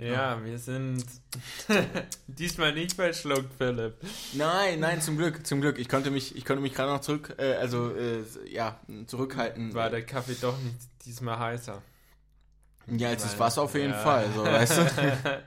Ja, wir sind diesmal nicht verschluckt, Philipp. Nein, nein, zum Glück, zum Glück. Ich konnte mich, ich konnte mich gerade noch zurück, äh, also äh, ja, zurückhalten. War der Kaffee doch nicht diesmal heißer? Ja, als das Wasser auf jeden ja. Fall, so weißt du.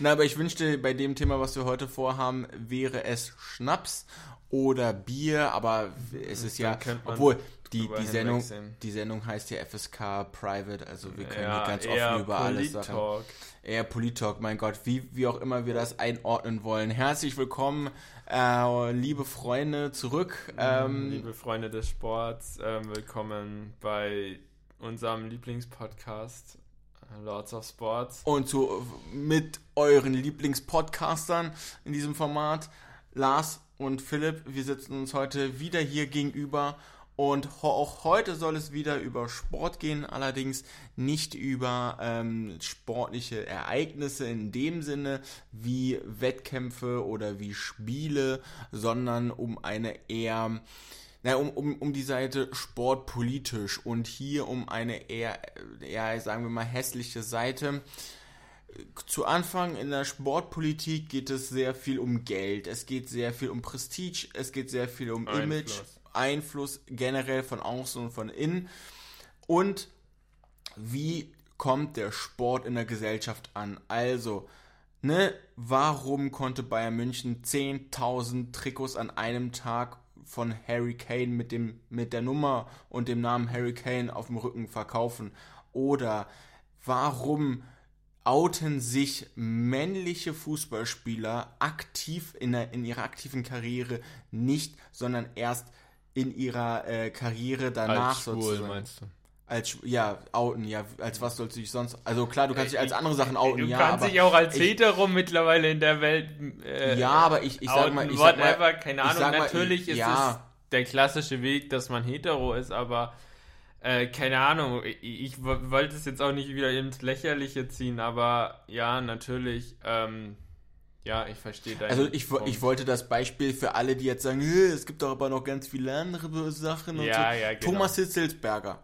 Na, aber ich wünschte, bei dem Thema, was wir heute vorhaben, wäre es Schnaps oder Bier, aber es ist ja, obwohl die, die, Sendung, die Sendung heißt ja FSK Private, also wir können ja, hier ganz offen über alles sagen. Eher Politalk, mein Gott, wie, wie auch immer wir das einordnen wollen. Herzlich willkommen, äh, liebe Freunde, zurück. Mhm, ähm, liebe Freunde des Sports, äh, willkommen bei unserem Lieblingspodcast Lords of Sports. Und zu, mit euren Lieblingspodcastern in diesem Format, Lars und Philipp. Wir sitzen uns heute wieder hier gegenüber und auch heute soll es wieder über Sport gehen, allerdings nicht über ähm, sportliche Ereignisse in dem Sinne wie Wettkämpfe oder wie Spiele, sondern um eine eher na, um, um, um die Seite sportpolitisch und hier um eine eher, eher, sagen wir mal, hässliche Seite. Zu Anfang in der Sportpolitik geht es sehr viel um Geld, es geht sehr viel um Prestige, es geht sehr viel um Einfluss. Image, Einfluss generell von außen und von innen. Und wie kommt der Sport in der Gesellschaft an? Also, ne, warum konnte Bayern München 10.000 Trikots an einem Tag von Harry Kane mit, dem, mit der Nummer und dem Namen Harry Kane auf dem Rücken verkaufen? Oder warum outen sich männliche Fußballspieler aktiv in, der, in ihrer aktiven Karriere nicht, sondern erst in ihrer äh, Karriere danach als schwul, sozusagen. meinst du? Als, ja, outen, ja, als was sollst du dich sonst, also klar, du kannst dich als äh, andere Sachen outen, du ja, Du kannst dich auch als ich, Hetero mittlerweile in der Welt, äh, Ja, aber ich, ich sag mal, ich whatever, sag mal, keine Ahnung, natürlich mal, ist ja. es der klassische Weg, dass man hetero ist, aber äh, keine Ahnung, ich, ich wollte es jetzt auch nicht wieder ins Lächerliche ziehen, aber ja, natürlich, ähm, ja, ich verstehe deinen Also ich, ich wollte das Beispiel für alle, die jetzt sagen, es gibt doch aber noch ganz viele andere Sachen und ja, so. Ja, genau. Thomas Hitzelsberger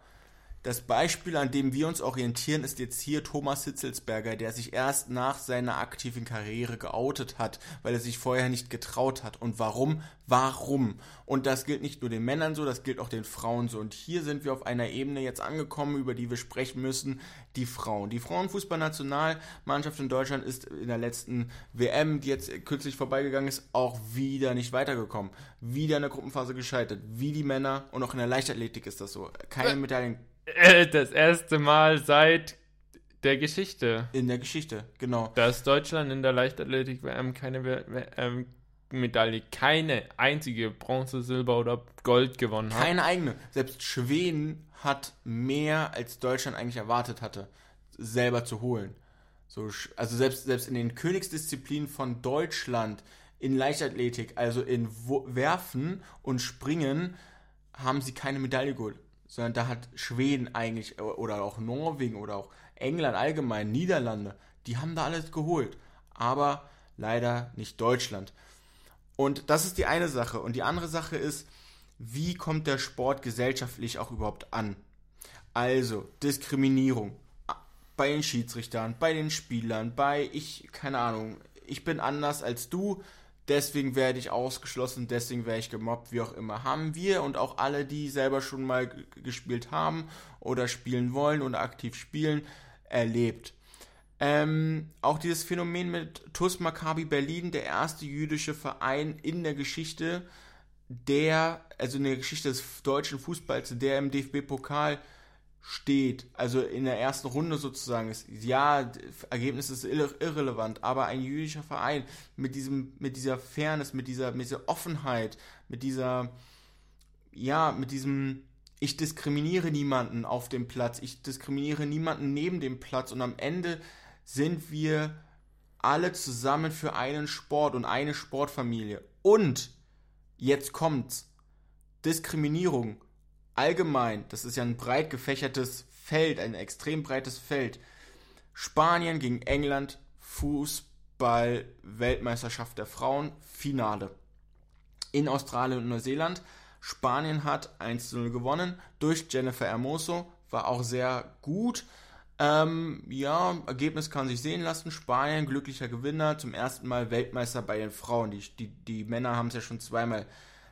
das Beispiel, an dem wir uns orientieren, ist jetzt hier Thomas Hitzelsberger, der sich erst nach seiner aktiven Karriere geoutet hat, weil er sich vorher nicht getraut hat. Und warum? Warum? Und das gilt nicht nur den Männern so, das gilt auch den Frauen so. Und hier sind wir auf einer Ebene jetzt angekommen, über die wir sprechen müssen, die Frauen. Die Frauenfußballnationalmannschaft in Deutschland ist in der letzten WM, die jetzt kürzlich vorbeigegangen ist, auch wieder nicht weitergekommen. Wieder in der Gruppenphase gescheitert. Wie die Männer und auch in der Leichtathletik ist das so. Keine Medaillen äh, das erste Mal seit der Geschichte. In der Geschichte, genau. Dass Deutschland in der Leichtathletik-WM keine ähm, Medaille, keine einzige Bronze, Silber oder Gold gewonnen hat. Keine eigene. Selbst Schweden hat mehr als Deutschland eigentlich erwartet hatte, selber zu holen. So, also selbst, selbst in den Königsdisziplinen von Deutschland in Leichtathletik, also in Werfen und Springen, haben sie keine Medaille geholt sondern da hat Schweden eigentlich oder auch Norwegen oder auch England allgemein, Niederlande, die haben da alles geholt. Aber leider nicht Deutschland. Und das ist die eine Sache. Und die andere Sache ist, wie kommt der Sport gesellschaftlich auch überhaupt an? Also, Diskriminierung bei den Schiedsrichtern, bei den Spielern, bei ich, keine Ahnung, ich bin anders als du, deswegen werde ich ausgeschlossen, deswegen werde ich gemobbt, wie auch immer. Haben wir und auch alle, die selber schon mal gespielt haben oder spielen wollen oder aktiv spielen, erlebt. Ähm, auch dieses Phänomen mit TUS Maccabi Berlin, der erste jüdische Verein in der Geschichte, der, also in der Geschichte des deutschen Fußballs, der im DFB-Pokal steht, also in der ersten Runde sozusagen ist, ja, Ergebnis ist irre irrelevant, aber ein jüdischer Verein mit diesem, mit dieser Fairness, mit dieser, mit dieser Offenheit, mit dieser, ja, mit diesem, ich diskriminiere niemanden auf dem Platz, ich diskriminiere niemanden neben dem Platz und am Ende sind wir alle zusammen für einen Sport und eine Sportfamilie. Und jetzt kommt's. Diskriminierung allgemein, das ist ja ein breit gefächertes Feld, ein extrem breites Feld. Spanien gegen England, Fußball-Weltmeisterschaft der Frauen, Finale. In Australien und Neuseeland. Spanien hat 1-0 gewonnen durch Jennifer Hermoso, war auch sehr gut. Ähm, ja, Ergebnis kann sich sehen lassen. Spanien, glücklicher Gewinner, zum ersten Mal Weltmeister bei den Frauen. Die, die, die Männer haben es ja schon zweimal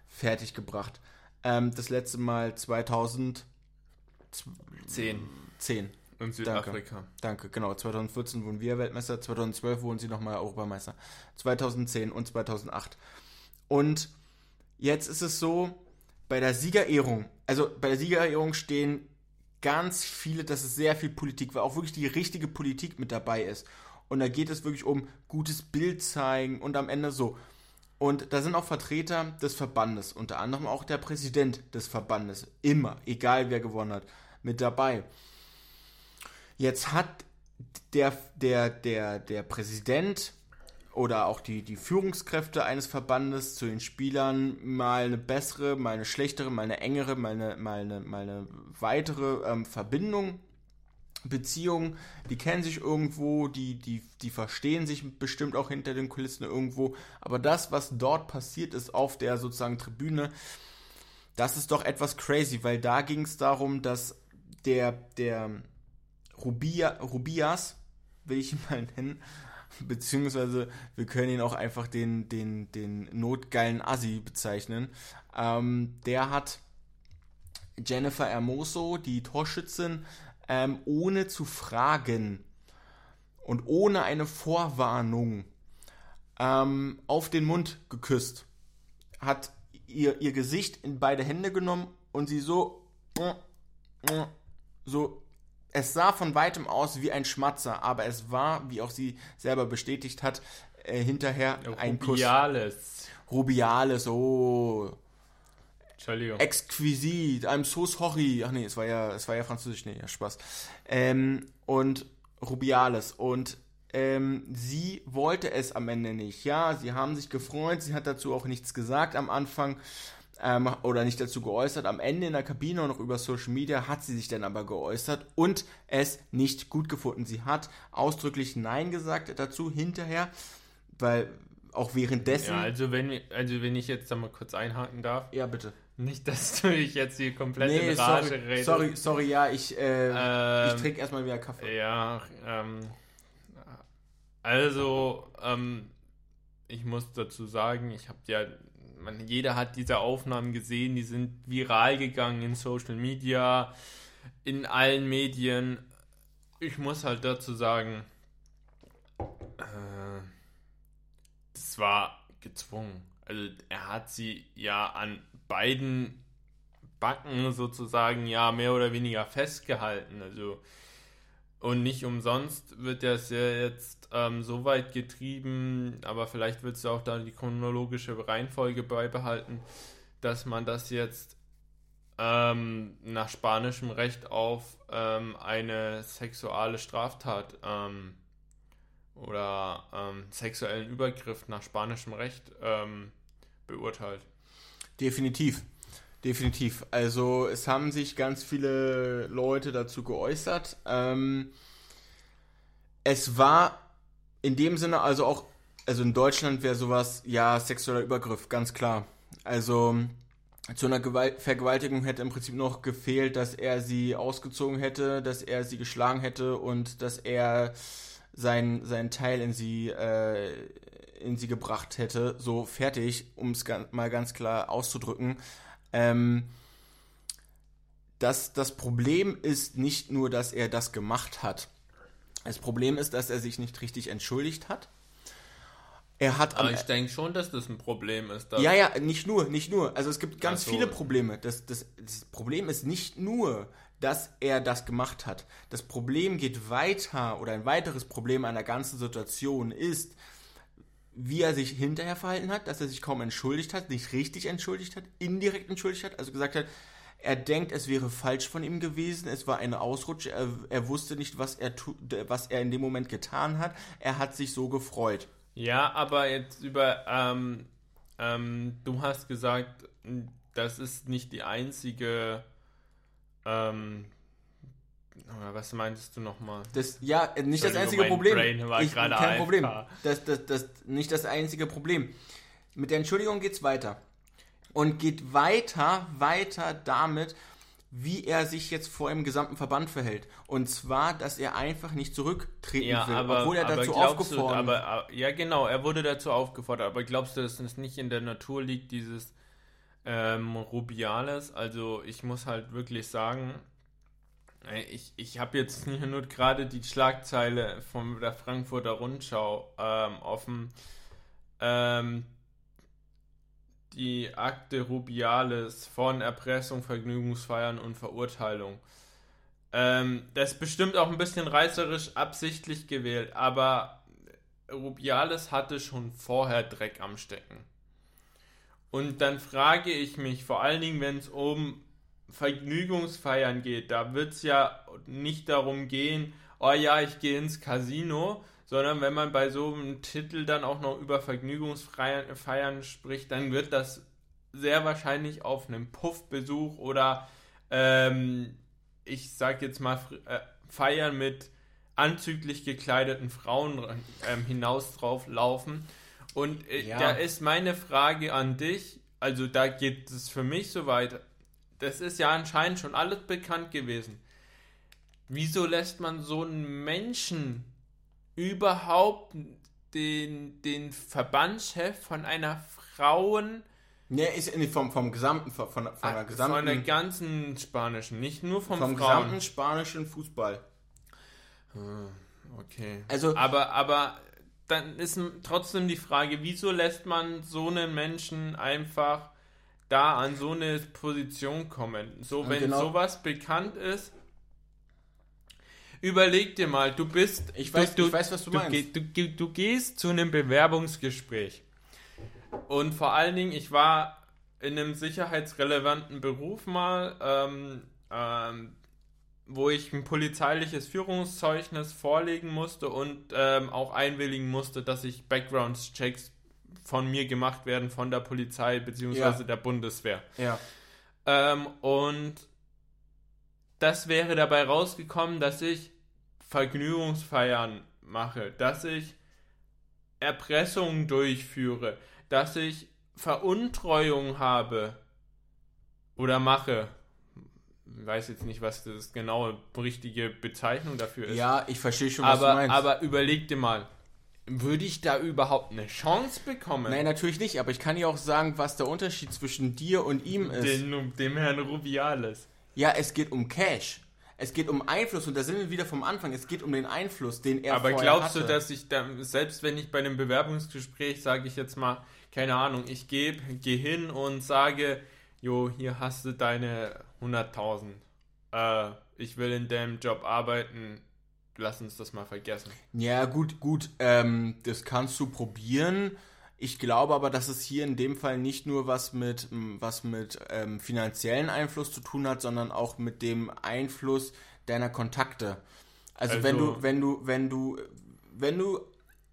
fertig gebracht. Ähm, das letzte Mal 2010. 10. Und Südafrika. Danke. Danke, genau. 2014 wurden wir Weltmeister, 2012 wurden sie nochmal Europameister. 2010 und 2008. Und jetzt ist es so, bei der Siegerehrung, also bei der Siegerehrung stehen ganz viele, dass es sehr viel Politik war, auch wirklich die richtige Politik mit dabei ist. Und da geht es wirklich um gutes Bild zeigen und am Ende so. Und da sind auch Vertreter des Verbandes, unter anderem auch der Präsident des Verbandes, immer, egal wer gewonnen hat, mit dabei. Jetzt hat der, der, der, der Präsident oder auch die, die Führungskräfte eines Verbandes zu den Spielern mal eine bessere, mal eine schlechtere, mal eine engere, mal eine, mal eine, mal eine weitere ähm, Verbindung, Beziehung, die kennen sich irgendwo, die, die, die verstehen sich bestimmt auch hinter den Kulissen irgendwo, aber das, was dort passiert ist auf der sozusagen Tribüne, das ist doch etwas crazy, weil da ging es darum, dass der, der Rubia, Rubias, will ich ihn mal nennen, beziehungsweise wir können ihn auch einfach den, den, den notgeilen Assi bezeichnen. Ähm, der hat Jennifer Hermoso, die Torschützin, ähm, ohne zu fragen und ohne eine Vorwarnung ähm, auf den Mund geküsst. Hat ihr, ihr Gesicht in beide Hände genommen und sie so so es sah von weitem aus wie ein Schmatzer, aber es war, wie auch sie selber bestätigt hat, äh, hinterher ein Kuss. Rubiales. Rubiales, oh. Entschuldigung. Exquisit, I'm so sorry. Ach nee, es war ja, es war ja französisch, nee, ja, Spaß. Ähm, und Rubiales. Und ähm, sie wollte es am Ende nicht. Ja, sie haben sich gefreut, sie hat dazu auch nichts gesagt am Anfang ähm, oder nicht dazu geäußert. Am Ende in der Kabine und auch über Social Media hat sie sich dann aber geäußert und es nicht gut gefunden. Sie hat ausdrücklich Nein gesagt dazu hinterher, weil auch währenddessen. Ja, also wenn, also wenn ich jetzt da mal kurz einhaken darf. Ja, bitte. Nicht, dass du dich jetzt hier komplett nee, in Rage sorry, redest. Sorry, sorry, ja, ich, äh, ähm, ich trinke erstmal wieder Kaffee. Ja, ähm, also, ähm, ich muss dazu sagen, ich habe ja man, jeder hat diese Aufnahmen gesehen, die sind viral gegangen in Social Media, in allen Medien. Ich muss halt dazu sagen, äh, das war gezwungen. Also er hat sie ja an beiden Backen sozusagen ja mehr oder weniger festgehalten. Also und nicht umsonst wird das ja jetzt ähm, so weit getrieben, aber vielleicht wird es ja auch da die chronologische Reihenfolge beibehalten, dass man das jetzt ähm, nach spanischem Recht auf ähm, eine sexuelle Straftat ähm, oder ähm, sexuellen Übergriff nach spanischem Recht ähm, beurteilt. Definitiv. Definitiv. Also es haben sich ganz viele Leute dazu geäußert. Ähm, es war in dem Sinne also auch, also in Deutschland wäre sowas, ja, sexueller Übergriff, ganz klar. Also zu einer Gewalt Vergewaltigung hätte im Prinzip noch gefehlt, dass er sie ausgezogen hätte, dass er sie geschlagen hätte und dass er sein, sein Teil in sie, äh, in sie gebracht hätte. So fertig, um es mal ganz klar auszudrücken. Ähm, das, das Problem ist nicht nur, dass er das gemacht hat. Das Problem ist, dass er sich nicht richtig entschuldigt hat. Er hat Aber ich denke schon, dass das ein Problem ist. Ja, ja, nicht nur, nicht nur. Also es gibt ganz so. viele Probleme. Das, das, das Problem ist nicht nur, dass er das gemacht hat. Das Problem geht weiter oder ein weiteres Problem einer ganzen Situation ist, wie er sich hinterher verhalten hat, dass er sich kaum entschuldigt hat, nicht richtig entschuldigt hat, indirekt entschuldigt hat, also gesagt hat, er denkt, es wäre falsch von ihm gewesen, es war eine Ausrutsche, er, er wusste nicht, was er, was er in dem Moment getan hat, er hat sich so gefreut. Ja, aber jetzt über, ähm, ähm, du hast gesagt, das ist nicht die einzige ähm, was meintest du nochmal? Das, ja, nicht das einzige Problem. ich, kein. Problem. Das, das, das, nicht das einzige Problem. Mit der Entschuldigung geht es weiter. Und geht weiter, weiter damit, wie er sich jetzt vor dem gesamten Verband verhält. Und zwar, dass er einfach nicht zurücktreten Ja, will, aber, obwohl er aber dazu aufgefordert du, aber, äh, Ja, genau, er wurde dazu aufgefordert. Aber glaubst du, dass es nicht in der Natur liegt, dieses ähm, Rubiales? Also ich muss halt wirklich sagen, ich, ich habe jetzt nur gerade die Schlagzeile von der Frankfurter Rundschau ähm, offen. Ähm, die Akte Rubiales von Erpressung, Vergnügungsfeiern und Verurteilung. Ähm, das ist bestimmt auch ein bisschen reißerisch absichtlich gewählt, aber Rubiales hatte schon vorher Dreck am Stecken. Und dann frage ich mich, vor allen Dingen, wenn es um Vergnügungsfeiern geht, da wird es ja nicht darum gehen, oh ja, ich gehe ins Casino, sondern wenn man bei so einem Titel dann auch noch über Vergnügungsfeiern spricht, dann wird das sehr wahrscheinlich auf einem Puffbesuch oder ähm, ich sag jetzt mal äh, Feiern mit anzüglich gekleideten Frauen ähm, hinaus drauf laufen. Und äh, Ja. da ist meine Frage an dich, also da geht es für mich so weit, das ist ja anscheinend schon alles bekannt gewesen. Wieso lässt man so einen Menschen überhaupt den, den Verbandschef von einer Frauen, Nee, ist nicht vom, vom gesamten, von, von der gesamten, von der ganzen spanischen, nicht nur vom, vom Frauen. gesamten spanischen Fußball. Okay. Also- aber, aber dann ist trotzdem die Frage, wieso lässt man so einen Menschen einfach da an so eine Position kommen? So, wenn genau- sowas bekannt ist, überleg dir mal, du bist. Ich du, weiß- du, ich weiß, was du meinst. geh- Du, du gehst zu einem Bewerbungsgespräch. Und vor allen Dingen, ich war in einem sicherheitsrelevanten Beruf mal, ähm, ähm, wo ich ein polizeiliches Führungszeugnis vorlegen musste und ähm, auch einwilligen musste, dass ich Background-Checks von mir gemacht werden von der Polizei bzw. Ja. der Bundeswehr. Ja. Ähm, und das wäre dabei rausgekommen, dass ich Vergnügungsfeiern mache, dass ich Erpressungen durchführe, dass ich Veruntreuung habe oder mache. Ich weiß jetzt nicht, was das genaue richtige Bezeichnung dafür ist. Ja, ich verstehe schon, was du aber, meinst. aber überleg dir mal, würde ich da überhaupt eine Chance bekommen? Nein, natürlich nicht, aber ich kann dir auch sagen, was der Unterschied zwischen dir und ihm ist. Den, dem Herrn Rubiales. Ja, es geht um Cash. Es geht um Einfluss und da sind wir wieder vom Anfang. Es geht um den Einfluss, den er Aber glaubst hatte. du, dass ich da, selbst wenn ich bei einem Bewerbungsgespräch, sage ich jetzt mal, keine Ahnung, ich gebe, gehe hin und sage, jo, hier hast du deine 100.000. Äh, ich will in dem Job arbeiten, lass uns das mal vergessen. Ja, gut, gut, ähm, das kannst du probieren. Ich glaube aber, dass es hier in dem Fall nicht nur was mit, was mit ähm, finanziellen Einfluss zu tun hat, sondern auch mit dem Einfluss deiner Kontakte. Also, Also- wenn du, wenn du, wenn du, wenn du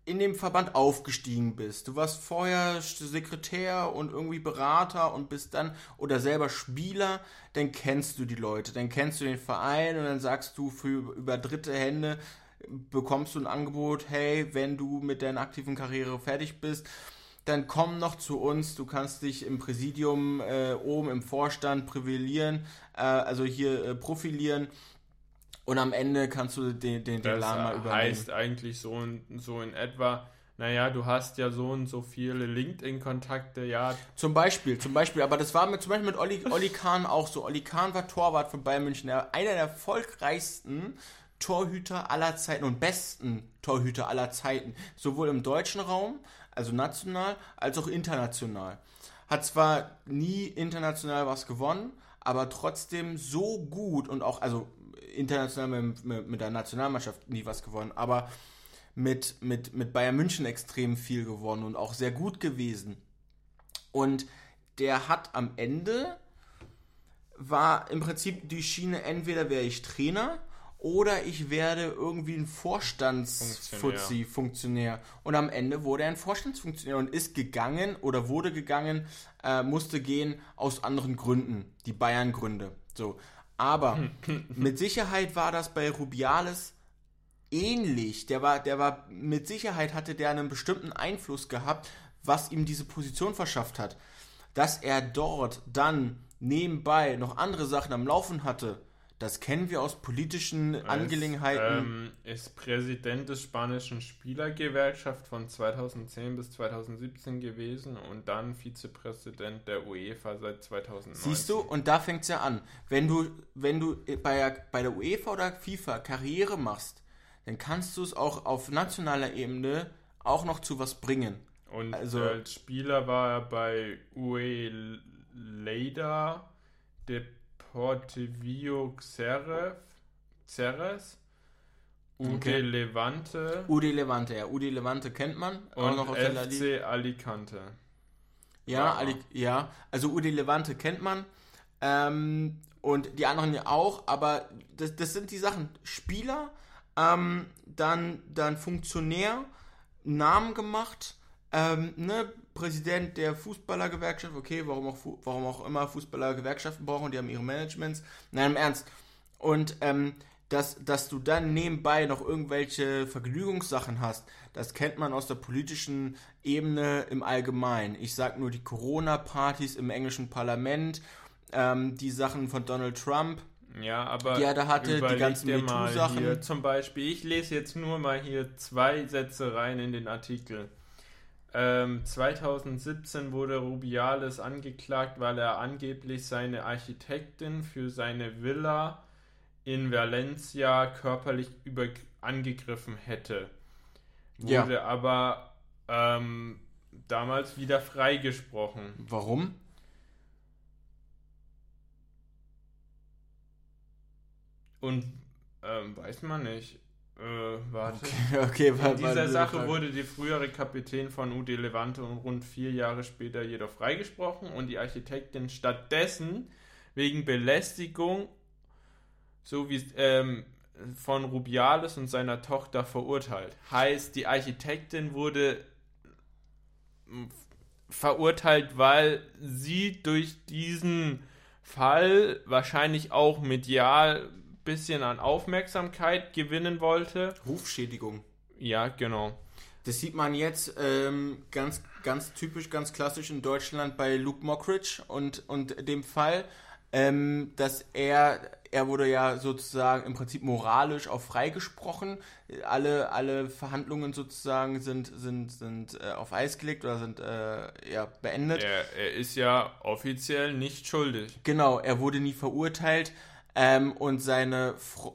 in dem Verband aufgestiegen bist, du warst vorher Sekretär und irgendwie Berater und bist dann oder selber Spieler, dann kennst du die Leute, dann kennst du den Verein und dann sagst du für über dritte Hände bekommst du ein Angebot, hey, wenn du mit deiner aktiven Karriere fertig bist, dann komm noch zu uns, du kannst dich im Präsidium äh, oben im Vorstand privilegieren, äh, also hier äh, profilieren und am Ende kannst du den, den, den Das Laden mal übernehmen. heißt eigentlich so in, so in etwa, naja, du hast ja so und so viele LinkedIn-Kontakte, ja, Zum Beispiel, zum Beispiel, aber das war mit, zum Beispiel mit Olli, Olli Kahn auch so. Olli Kahn war Torwart von Bayern München, einer der erfolgreichsten Torhüter aller Zeiten und besten Torhüter aller Zeiten, sowohl im deutschen Raum, also national, als auch international. Hat zwar nie international was gewonnen, aber trotzdem so gut und auch, also international mit, mit, mit der Nationalmannschaft nie was gewonnen, aber mit, mit, mit Bayern München extrem viel gewonnen und auch sehr gut gewesen. Und der hat am Ende war im Prinzip die Schiene, entweder wäre ich Trainer oder ich werde irgendwie ein Vorstandsfuzzi, Funktionär. Und am Ende wurde er ein Vorstandsfunktionär und ist gegangen oder wurde gegangen, äh, musste gehen aus anderen Gründen, die Bayern-Gründe. So. Aber mit Sicherheit war das bei Rubiales ähnlich. Der war, der war, mit Sicherheit hatte der einen bestimmten Einfluss gehabt, was ihm diese Position verschafft hat. Dass er dort dann nebenbei noch andere Sachen am Laufen hatte, das kennen wir aus politischen Er Angelegenheiten. Ähm, ist Präsident des spanischen Spielergewerkschaft von 2010 bis 2017 gewesen und dann Vizepräsident der UEFA seit 2019. Siehst du, und da fängt es ja an. Wenn du, wenn du bei, bei der UEFA oder FIFA Karriere machst, dann kannst du es auch auf nationaler Ebene auch noch zu was bringen. Und also- als Spieler war er bei UE Lleida, Deportivo Xerez, Xerez UD Okay. Levante UD Levante, ja, UD Levante kennt man, auch und noch La Liga. FC Alicante. Ja, Wow. Ali, ja, also UD Levante kennt man. Ähm, und die anderen ja auch, aber das, das sind die Sachen. Spieler, ähm, dann, dann Funktionär, Namen gemacht, ähm, ne, Präsident der Fußballergewerkschaft, okay, warum auch, warum auch immer Fußballergewerkschaften brauchen, die haben ihre Managements. Nein, im Ernst. Und ähm, dass, dass du dann nebenbei noch irgendwelche Vergnügungssachen hast, das kennt man aus der politischen Ebene im Allgemeinen. Ich sag nur die Corona-Partys im englischen Parlament, ähm, die Sachen von Donald Trump. Ja, aber Die er da hatte, die ganzen MeToo-Sachen. Zum Beispiel, ich lese jetzt nur mal hier zwei Sätze rein in den Artikel. Ähm, 2017 wurde Rubiales angeklagt, weil er angeblich seine Architektin für seine Villa in Valencia körperlich über angegriffen hätte. Ja. Wurde aber ähm, damals wieder freigesprochen. Warum? Und ähm, weiß man nicht. Äh, warte. Okay, okay In war dieser Sache Frage. wurde der frühere Kapitän von UD Levante und rund vier Jahre später jedoch freigesprochen und die Architektin stattdessen wegen Belästigung sowie ähm, von Rubiales und seiner Tochter verurteilt. Heißt, die Architektin wurde verurteilt, weil sie durch diesen Fall wahrscheinlich auch medial bisschen an Aufmerksamkeit gewinnen wollte. Rufschädigung. Ja, genau. Das sieht man jetzt ähm, ganz, ganz typisch, ganz klassisch in Deutschland bei Luke Mockridge und, und dem Fall, ähm, dass er, er wurde ja sozusagen im Prinzip moralisch auch freigesprochen. Alle, alle Verhandlungen sozusagen sind, sind, sind äh, auf Eis gelegt oder sind äh, ja, beendet. Er, er ist ja offiziell nicht schuldig. Genau, er wurde nie verurteilt. Ähm, und seine,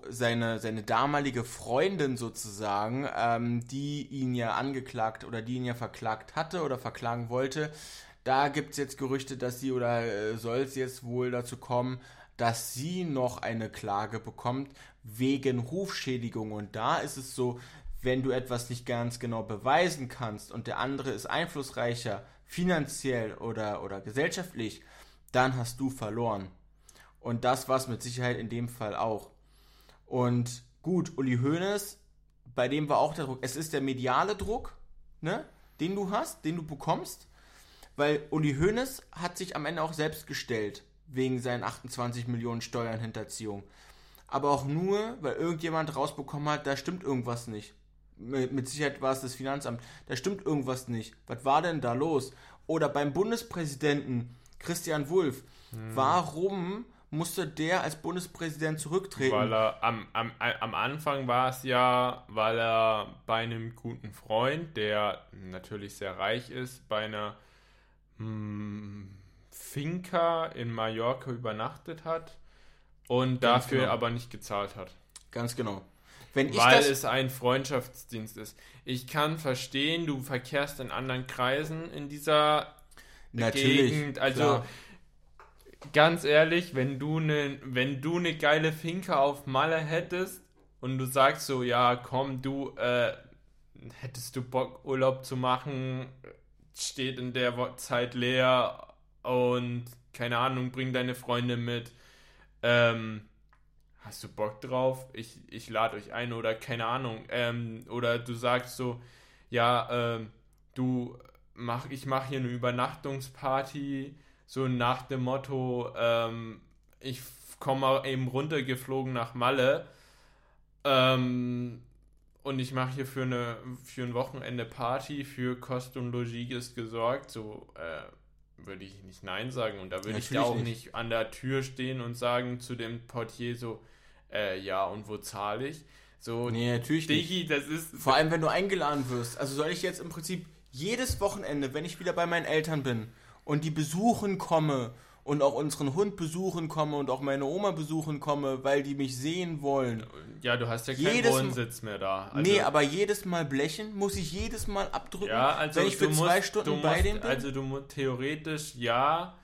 seine, seine damalige Freundin sozusagen, ähm, die ihn ja angeklagt oder die ihn ja verklagt hatte oder verklagen wollte, da gibt es jetzt Gerüchte, dass sie oder äh, soll es jetzt wohl dazu kommen, dass sie noch eine Klage bekommt wegen Rufschädigung. Und da ist es so, wenn du etwas nicht ganz genau beweisen kannst und der andere ist einflussreicher, finanziell oder, oder gesellschaftlich, dann hast du verloren. Und das war es mit Sicherheit in dem Fall auch. Und gut, Uli Hoeneß, bei dem war auch der Druck. Es ist der mediale Druck, ne, den du hast, den du bekommst, weil Uli Hoeneß hat sich am Ende auch selbst gestellt wegen seinen 28 Millionen Steuern Hinterziehung. Aber auch nur, weil irgendjemand rausbekommen hat, da stimmt irgendwas nicht. Mit mit Sicherheit war es das Finanzamt. Da stimmt irgendwas nicht. Was war denn da los? Oder beim Bundespräsidenten Christian Wulff. Warum musste der als Bundespräsident zurücktreten? Weil er am, am, am Anfang war es ja, weil er bei einem guten Freund, der natürlich sehr reich ist, bei einer hm, Finca in Mallorca übernachtet hat und Ganz dafür genau. aber nicht gezahlt hat. Ganz genau. Wenn ich Weil das, es ein Freundschaftsdienst ist. Ich kann verstehen, du verkehrst in anderen Kreisen in dieser natürlich, Gegend. Also klar. Ganz ehrlich, wenn du eine, wenn du eine geile Finke auf Malle hättest und du sagst so, ja, komm, du äh, hättest du Bock Urlaub zu machen, steht in der Zeit leer und keine Ahnung, bring deine Freunde mit. Ähm, hast du Bock drauf? Ich, ich lade euch ein oder keine Ahnung. Ähm, oder du sagst so, ja, ähm, du mach, ich mache hier eine Übernachtungsparty, so nach dem Motto, ähm, ich komme eben runtergeflogen nach Malle ähm, und ich mache hier für, eine, für ein Wochenende Party, für Kost und Logis ist gesorgt, so äh, würde ich nicht Nein sagen und da würde ich Natürlich auch nicht. nicht an der Tür stehen und sagen zu dem Portier so, äh, ja, und wo zahle ich? So, Nee, natürlich nicht. Digi, das ist. Vor allem, wenn du eingeladen wirst. Also soll ich jetzt im Prinzip jedes Wochenende, wenn ich wieder bei meinen Eltern bin und die besuchen komme und auch unseren Hund besuchen komme und auch meine Oma besuchen komme, weil die mich sehen wollen. Ja, du hast ja keinen Jedes Wohnsitz mehr da. Also, nee, aber jedes Mal blechen, muss ich jedes Mal abdrücken, ja, also wenn ich für du zwei musst- Stunden bei musst, denen bin. Also du musst theoretisch ja.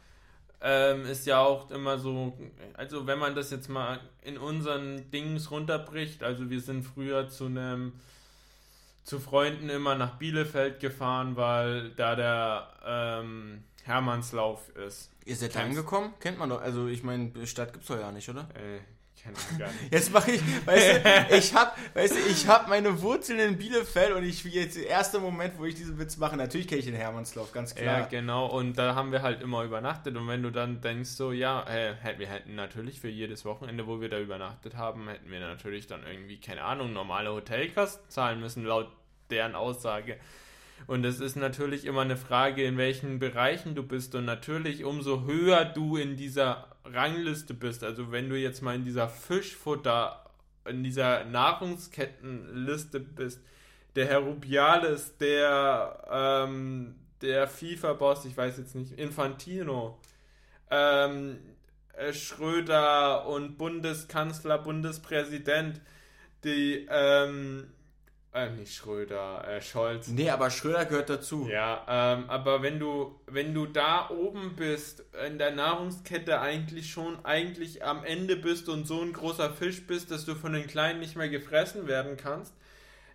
Ähm, ist ja auch immer so, also wenn man das jetzt mal in unseren Dings runterbricht, also wir sind früher zu einem zu Freunden immer nach Bielefeld gefahren, weil da der ähm, Hermannslauf ist. Ihr seid da angekommen? Kennt man doch. Also ich meine, Stadt gibt's doch ja nicht, oder? Äh, kenn ich gar nicht. Jetzt mache ich, weißt du, ich hab, weißt du, ich hab meine Wurzeln in Bielefeld und ich jetzt der erste Moment, wo ich diesen Witz mache, natürlich kenne ich den Hermannslauf, ganz Ja, klar. genau. Und da haben wir halt immer übernachtet. Und wenn du dann denkst, so, ja, äh, hätten- wir hätten natürlich für jedes Wochenende, wo wir da übernachtet haben, hätten wir natürlich dann irgendwie, keine Ahnung, normale Hotelkosten zahlen müssen, laut deren Aussage. Und es ist natürlich immer eine Frage, in welchen Bereichen du bist. Und natürlich, umso höher du in dieser Rangliste bist, also wenn du jetzt mal in dieser Fischfutter, in dieser Nahrungskettenliste bist, der Herr Rubiales, der, ähm, der FIFA-Boss, ich weiß jetzt nicht, Infantino, ähm, äh, Schröder und Bundeskanzler, Bundespräsident, die, ähm, äh, nicht Schröder, äh, Scholz. Nee, aber Schröder gehört dazu. Ja, ähm, aber wenn du, wenn du da oben bist, in der Nahrungskette eigentlich schon eigentlich am Ende bist und so ein großer Fisch bist, dass du von den Kleinen nicht mehr gefressen werden kannst,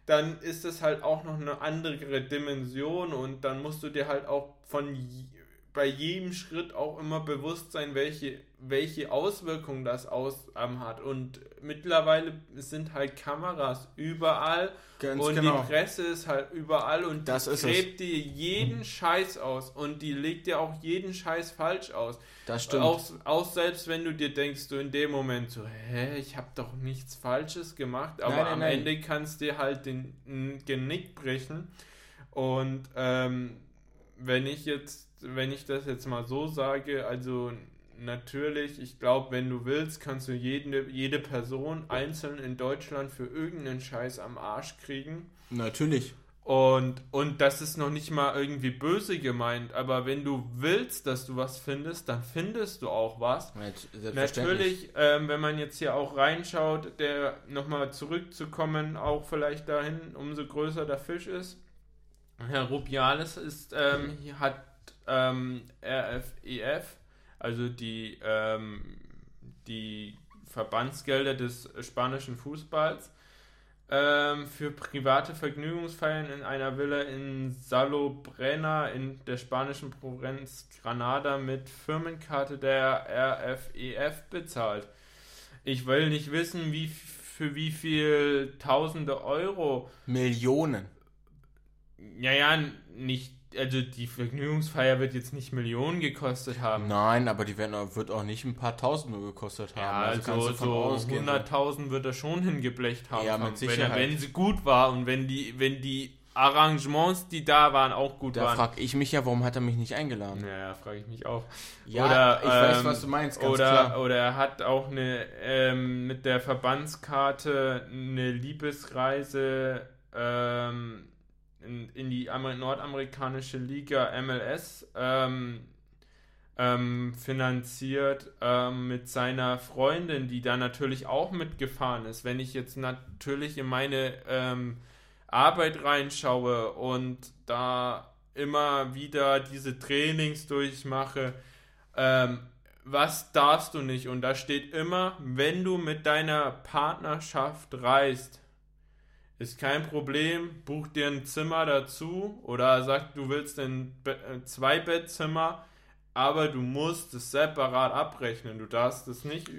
dann ist es halt auch noch eine andere Dimension und dann musst du dir halt auch von bei jedem Schritt auch immer bewusst sein, welche, welche Auswirkungen das aus, ähm, hat. Und mittlerweile sind halt Kameras überall Ganz und genau. die Presse ist halt überall und Das die gräbt dir jeden Scheiß aus und die legt dir auch jeden Scheiß falsch aus. Das stimmt. Auch, auch selbst wenn du dir denkst, du in dem Moment so, hä, ich habe doch nichts Falsches gemacht, aber Nein, nein, am nein. Ende kannst dir halt den n- Genick brechen. Und ähm, wenn ich jetzt, wenn ich das jetzt mal so sage, also natürlich, ich glaube, wenn du willst, kannst du jede, jede Person einzeln in Deutschland für irgendeinen Scheiß am Arsch kriegen. Natürlich. Und, und das ist noch nicht mal irgendwie böse gemeint, aber wenn du willst, dass du was findest, dann findest du auch was. Natürlich, ähm, wenn man jetzt hier auch reinschaut, der nochmal zurückzukommen, auch vielleicht dahin, umso größer der Fisch ist. Herr Rubiales ist, ähm, hat ähm, RFEF, also die, ähm, die Verbandsgelder des spanischen Fußballs, ähm, für private Vergnügungsfeiern in einer Villa in Salobrena in der spanischen Provinz Granada mit Firmenkarte der RFEF bezahlt. Ich will nicht wissen, wie für wie viel tausende Euro. Millionen. Ja, ja, nicht. Also die Vergnügungsfeier wird jetzt nicht Millionen gekostet haben. Nein, aber die werden, wird auch nicht ein paar Tausend nur gekostet haben. Ja, also, von so ausgehen. 100.000 wird er schon hingeblecht haben. Ja, mit wenn, Sicherheit. er, wenn sie gut war und wenn die, wenn die Arrangements, die da waren, auch gut Da waren. frage ich mich ja, warum hat er mich nicht eingeladen? Naja, frage ich mich auch. Ja, Oder, ich weiß, ähm, was du meinst, ganz oder, klar. oder er hat auch eine ähm, mit der Verbandskarte eine Liebesreise ähm, in, in die Amer nordamerikanische Liga MLS ähm, ähm, finanziert ähm, mit seiner Freundin, die da natürlich auch mitgefahren ist. Wenn ich jetzt natürlich in meine ähm, Arbeit reinschaue und da immer wieder diese Trainings durchmache, ähm, was darfst du nicht? Und da steht immer, wenn du mit deiner Partnerschaft reist, ist kein Problem, buch dir ein Zimmer dazu oder sag, du willst ein Be äh, Zwei-Bettzimmer, aber du musst es separat abrechnen. Du darfst es nicht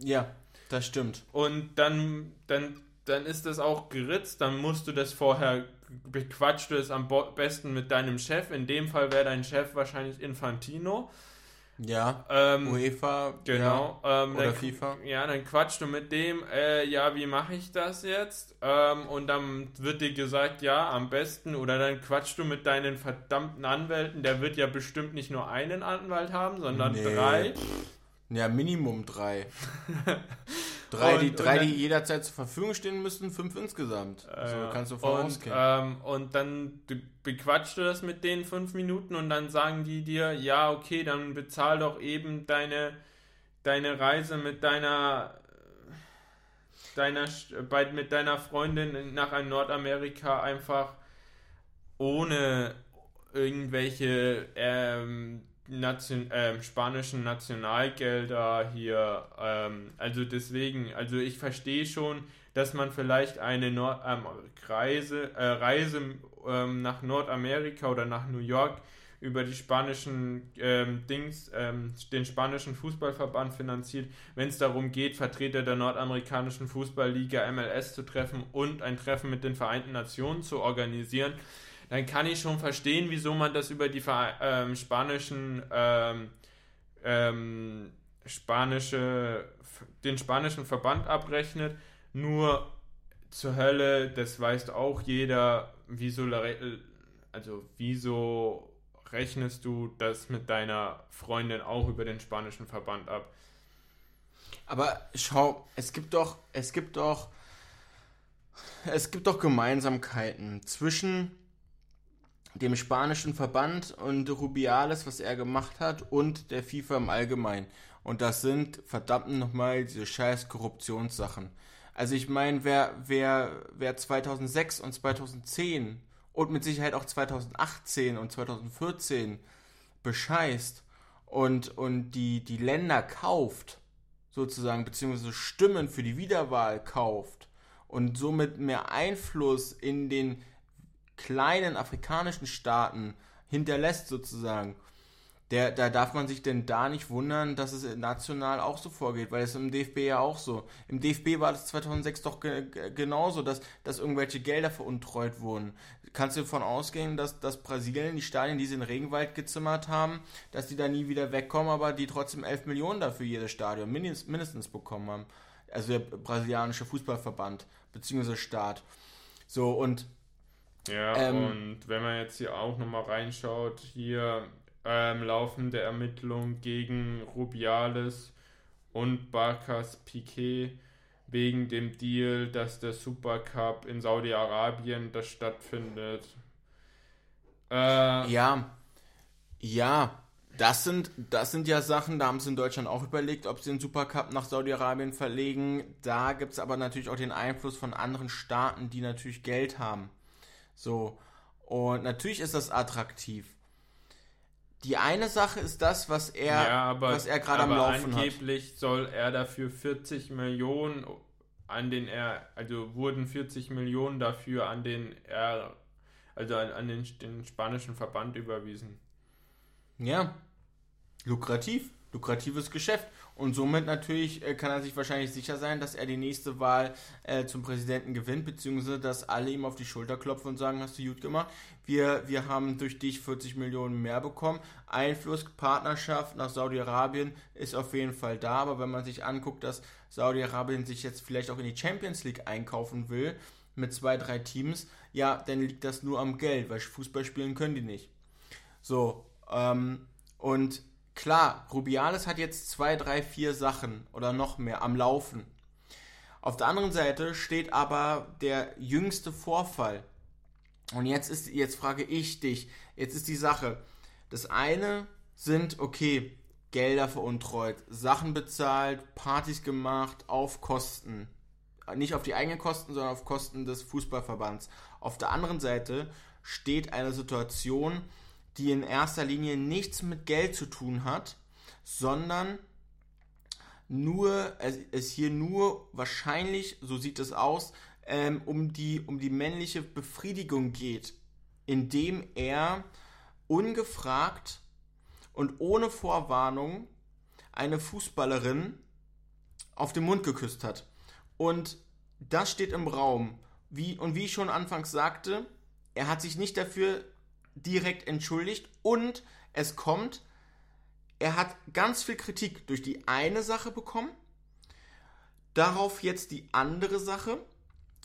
Ja, das stimmt. und dann, dann, dann ist das auch geritzt, dann musst du das vorher, bequatschst du es am besten mit deinem Chef. In dem Fall wäre dein Chef wahrscheinlich Infantino. Ja, Ähm, UEFA, Genau. ja, ähm, oder dann, FIFA. Ja, dann quatschst du mit dem, äh, ja, wie mache ich das jetzt? Ähm, und dann wird dir gesagt, ja, am besten. Oder dann quatschst du mit deinen verdammten Anwälten. Der wird ja bestimmt nicht nur einen Anwalt haben, sondern Nee. drei. Ja, Minimum drei. drei, die, Und- drei und dann- die jederzeit zur Verfügung stehen müssen, fünf insgesamt. so Äh, kannst du von und, ähm, und dann du- bequatschst du das mit denen fünf Minuten und dann sagen die dir, ja, okay, dann bezahl doch eben deine, deine Reise mit deiner deiner bei, mit deiner Freundin nach Nordamerika einfach ohne irgendwelche ähm, Nation, ähm, spanischen Nationalgelder hier. Ähm, also deswegen, also ich verstehe schon, dass man vielleicht eine Nord ähm, Reise, äh, Reise ähm, nach Nordamerika oder nach New York über die spanischen ähm, Dings, ähm, den spanischen Fußballverband finanziert, wenn es darum geht, Vertreter der nordamerikanischen Fußballliga MLS zu treffen und ein Treffen mit den Vereinten Nationen zu organisieren, dann kann ich schon verstehen, wieso man das über die ähm, spanischen ähm, ähm, spanische, den spanischen Verband abrechnet. Nur zur Hölle, das weiß auch jeder, wieso, also wieso rechnest du das mit deiner Freundin auch über den spanischen Verband ab? Aber schau, es gibt doch, es gibt doch, es gibt doch Gemeinsamkeiten zwischen dem spanischen Verband und Rubiales, was er gemacht hat, und der FIFA im Allgemeinen. Und das sind verdammt nochmal diese scheiß Korruptionssachen. Also ich meine, wer, wer, wer 2006 und 2010 und mit Sicherheit auch 2018 und 2014 bescheißt und, und die, die Länder kauft, sozusagen, beziehungsweise Stimmen für die Wiederwahl kauft und somit mehr Einfluss in den kleinen afrikanischen Staaten hinterlässt, sozusagen, der, da darf man sich denn da nicht wundern, dass es national auch so vorgeht, weil es im DFB ja auch so. Im DFB war das 2006 doch ge genauso, dass, dass irgendwelche Gelder veruntreut wurden. Kannst du davon ausgehen, dass, dass Brasilien, die Stadien, die sie in Regenwald gezimmert haben, dass die da nie wieder wegkommen, aber die trotzdem 11 Millionen dafür jedes Stadion mindestens, mindestens bekommen haben. Also der brasilianische Fußballverband, beziehungsweise Staat. So, und Ja, Ähm, und wenn man jetzt hier auch nochmal reinschaut, hier ähm, laufende Ermittlungen gegen Rubiales und Barkas Piquet wegen dem Deal, dass der Supercup in Saudi-Arabien das stattfindet. Äh, Ja, ja, das sind, das sind ja Sachen, da haben sie in Deutschland auch überlegt, ob sie den Supercup nach Saudi-Arabien verlegen. Da gibt es aber natürlich auch den Einfluss von anderen Staaten, die natürlich Geld haben. So, und natürlich ist das attraktiv. Die eine Sache ist das, was er, ja, aber, was er gerade am Laufen hat. angeblich soll er dafür 40 Millionen an den er, also wurden 40 Millionen dafür an den er, also an, an den, den spanischen Verband überwiesen. Ja, lukrativ, lukratives Geschäft. Und somit natürlich äh, kann er sich wahrscheinlich sicher sein, dass er die nächste Wahl äh, zum Präsidenten gewinnt, beziehungsweise dass alle ihm auf die Schulter klopfen und sagen, hast du gut gemacht. Wir, wir haben durch dich 40 Millionen mehr bekommen. Einfluss, Partnerschaft nach Saudi-Arabien ist auf jeden Fall da, aber wenn man sich anguckt, dass Saudi-Arabien sich jetzt vielleicht auch in die Champions League einkaufen will, mit zwei, drei Teams, ja, dann liegt das nur am Geld, weil Fußball spielen können die nicht. So, ähm, und klar, Rubiales hat jetzt zwei, drei, vier Sachen oder noch mehr am Laufen. Auf der anderen Seite steht aber der jüngste Vorfall. Und jetzt ist, jetzt frage ich dich, jetzt ist die Sache. Das eine sind, okay, Gelder veruntreut, Sachen bezahlt, Partys gemacht, auf Kosten. Nicht auf die eigenen Kosten, sondern auf Kosten des Fußballverbands. Auf der anderen Seite steht eine Situation, die in erster Linie nichts mit Geld zu tun hat, sondern nur, es, es hier nur wahrscheinlich, so sieht es aus, ähm, um, die, um die männliche Befriedigung geht, indem er ungefragt und ohne Vorwarnung eine Fußballerin auf den Mund geküsst hat. Und das steht im Raum. Wie, und wie ich schon anfangs sagte, er hat sich nicht dafür direkt entschuldigt und es kommt, er hat ganz viel Kritik durch die eine Sache bekommen. Darauf jetzt die andere Sache.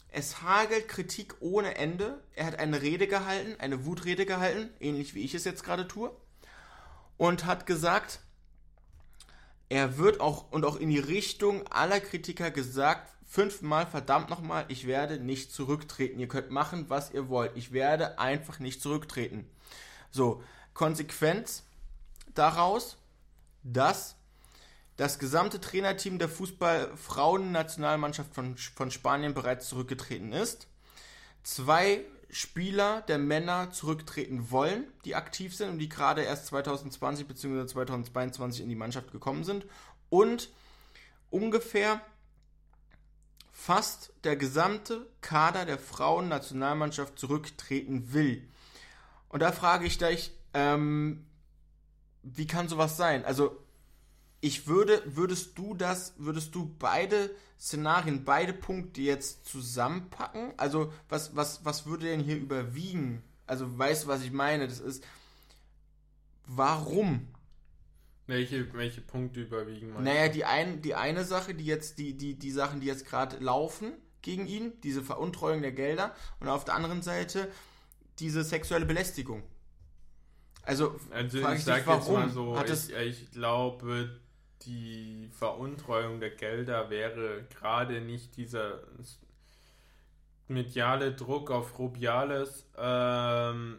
Es hagelt Kritik ohne Ende. Er hat eine Rede gehalten, eine Wutrede gehalten, ähnlich wie ich es jetzt gerade tue. Und hat gesagt, er wird auch und auch in die Richtung aller Kritiker gesagt, fünfmal verdammt nochmal, ich werde nicht zurücktreten. Ihr könnt machen, was ihr wollt. Ich werde einfach nicht zurücktreten. So, Konsequenz daraus, dass das gesamte Trainerteam der Fußball-Frauen-Nationalmannschaft von, von Spanien bereits zurückgetreten ist. Zwei Spieler der Männer zurücktreten wollen, die aktiv sind und die gerade erst 2020 bzw. 2022 in die Mannschaft gekommen sind. Und ungefähr fast der gesamte Kader der Frauen-Nationalmannschaft zurücktreten will. Und da frage ich dich, ähm, wie kann sowas sein? Also, ich würde, würdest du das, würdest du beide Szenarien, beide Punkte jetzt zusammenpacken? Also, was, was, was würde denn hier überwiegen? Also, weißt du, was ich meine? Das ist, warum? Welche, welche Punkte überwiegen? Naja, die, ein, die eine Sache, die jetzt, die, die, die Sachen, die jetzt gerade laufen gegen ihn, diese Veruntreuung der Gelder und auf der anderen Seite diese sexuelle Belästigung. Also, also ich, ich sag dich, warum? Jetzt mal so, Hat ich, ich glaube, die Veruntreuung der Gelder wäre gerade nicht dieser mediale Druck auf Rubiales, ähm,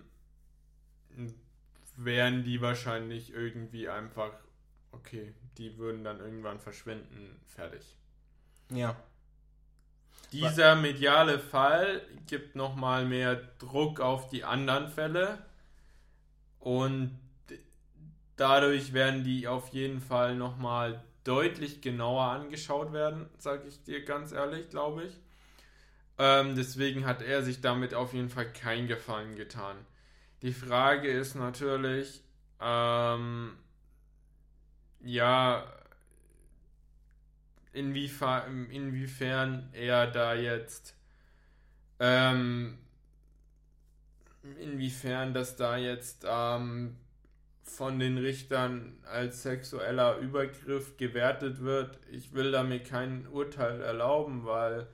wären die wahrscheinlich irgendwie einfach, okay, die würden dann irgendwann verschwinden, fertig. Ja. Dieser mediale Fall gibt nochmal mehr Druck auf die anderen Fälle und dadurch werden die auf jeden Fall nochmal deutlich genauer angeschaut werden, sage ich dir ganz ehrlich, glaube ich. Ähm, deswegen hat er sich damit auf jeden Fall keinen Gefallen getan. Die Frage ist natürlich, ähm, ja, inwiefern, er da jetzt, ähm, inwiefern das da jetzt ähm, von den Richtern als sexueller Übergriff gewertet wird. Ich will damit kein Urteil erlauben, weil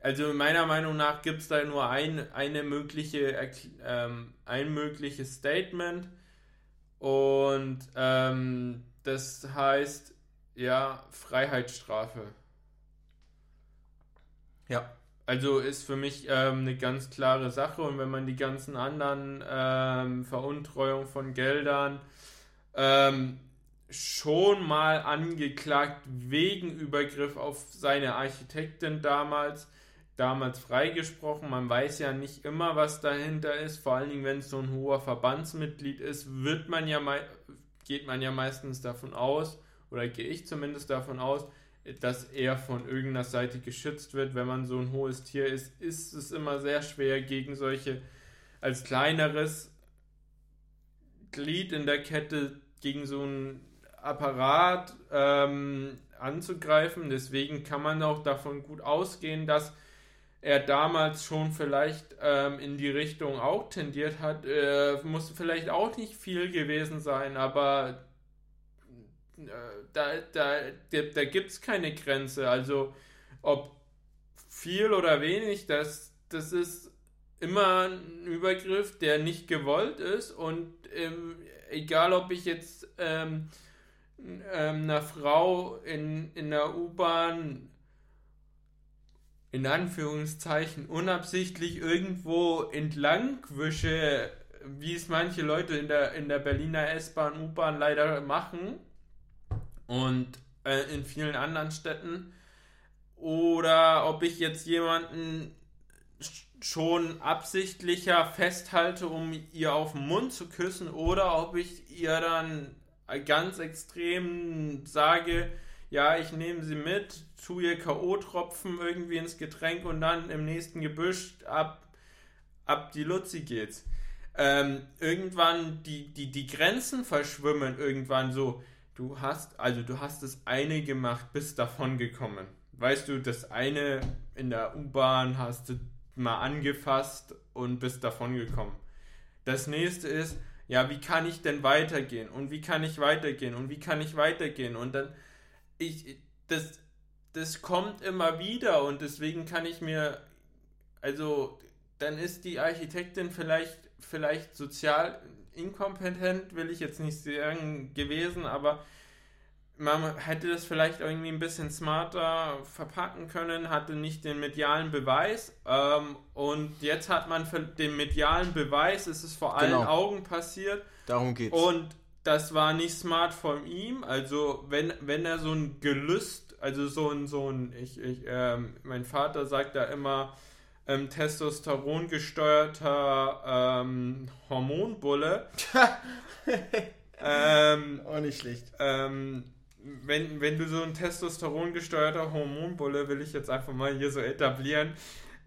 also meiner Meinung nach gibt es da nur ein, eine mögliche, ähm, ein mögliches Statement und ähm, das heißt ja Freiheitsstrafe. Ja. Also ist für mich ähm, eine ganz klare Sache und wenn man die ganzen anderen ähm, Veruntreuung von Geldern ähm, schon mal angeklagt wegen Übergriff auf seine Architektin damals, damals freigesprochen. Man weiß ja nicht immer, was dahinter ist. Vor allen Dingen, wenn es so ein hoher Verbandsmitglied ist, wird man ja geht man ja meistens davon aus, oder gehe ich zumindest davon aus, dass er von irgendeiner Seite geschützt wird. Wenn man so ein hohes Tier ist, ist es immer sehr schwer gegen solche als kleineres Glied in der Kette gegen so einen Apparat ähm, anzugreifen. Deswegen kann man auch davon gut ausgehen, dass er damals schon vielleicht ähm, in die Richtung auch tendiert hat. Äh, muss vielleicht auch nicht viel gewesen sein, aber äh, da, da, da, gibt es keine Grenze. Also ob viel oder wenig, das, das ist immer ein Übergriff, der nicht gewollt ist und ähm, egal ob ich jetzt ähm, ähm, einer Frau in, in der U-Bahn in Anführungszeichen unabsichtlich irgendwo entlang wische, wie es manche Leute in der, in der Berliner S-Bahn, U-Bahn leider machen und äh, in vielen anderen Städten. Oder ob ich jetzt jemanden schon absichtlicher festhalte, um ihr auf den Mund zu küssen, oder ob ich ihr dann ganz extrem sage, ja, ich nehme sie mit, zu ihr K.O.-Tropfen irgendwie ins Getränk und dann im nächsten Gebüsch ab, ab die Luzi geht's. Ähm, irgendwann die, die, die Grenzen verschwimmen irgendwann so. Du hast, also du hast das eine gemacht, bist davon gekommen. Weißt du, das eine in der U-Bahn hast du mal angefasst und bist davon gekommen. Das nächste ist, ja, wie kann ich denn weitergehen? Und wie kann ich weitergehen? Und wie kann ich weitergehen? Und dann, ich, das, das kommt immer wieder und deswegen kann ich mir, also, dann ist die Architektin vielleicht, vielleicht sozial inkompetent, will ich jetzt nicht sagen, gewesen, aber man hätte das vielleicht irgendwie ein bisschen smarter verpacken können, hatte nicht den medialen Beweis. Ähm, und jetzt hat man den medialen Beweis, es ist vor allen genau. Augen passiert. Darum geht's. Und das war nicht smart von ihm. Also wenn, wenn er so ein Gelüst, also so ein, so ein, ich, ich, ähm, mein Vater sagt da immer, ähm, Testosteron gesteuerter ähm, Hormonbulle. ähm, Auch nicht schlecht. Ähm, wenn, wenn du so ein Testosteron gesteuerter Hormonbulle, will ich jetzt einfach mal hier so etablieren,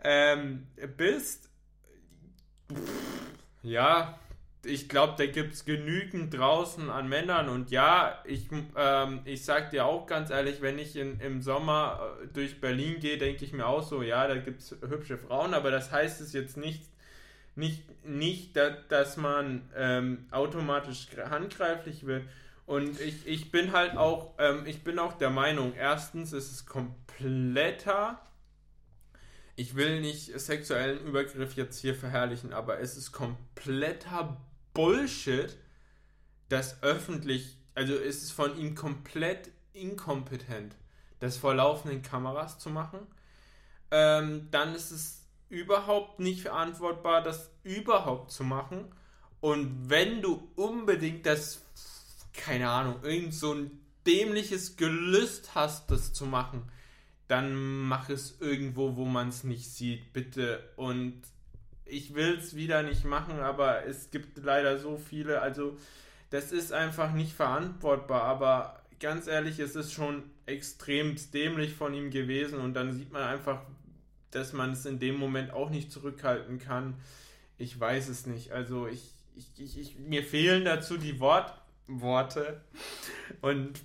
ähm, bist, ja, ich glaube, da gibt es genügend draußen an Männern. Und ja, ich, ähm, ich sag dir auch ganz ehrlich, wenn ich in, im Sommer äh, durch Berlin gehe, denke ich mir auch so, ja, da gibt es hübsche Frauen, aber das heißt es jetzt nicht, nicht, nicht dass man ähm, automatisch handgreiflich wird. Und ich, ich bin halt auch, ähm, ich bin auch der Meinung, erstens ist es kompletter, ich will nicht sexuellen Übergriff jetzt hier verherrlichen, aber es ist kompletter Bullshit, das öffentlich, also ist es von ihm komplett inkompetent, das vor laufenden Kameras zu machen. Ähm, dann ist es überhaupt nicht verantwortbar, das überhaupt zu machen. Und wenn du unbedingt das keine Ahnung, irgend so ein dämliches Gelüst hast, das zu machen, dann mach es irgendwo, wo man es nicht sieht, bitte. Und ich will es wieder nicht machen, aber es gibt leider so viele, also das ist einfach nicht verantwortbar, aber ganz ehrlich, es ist schon extrem dämlich von ihm gewesen und dann sieht man einfach, dass man es in dem Moment auch nicht zurückhalten kann. Ich weiß es nicht. Also ich, ich, ich, ich mir fehlen dazu die Worte Worte und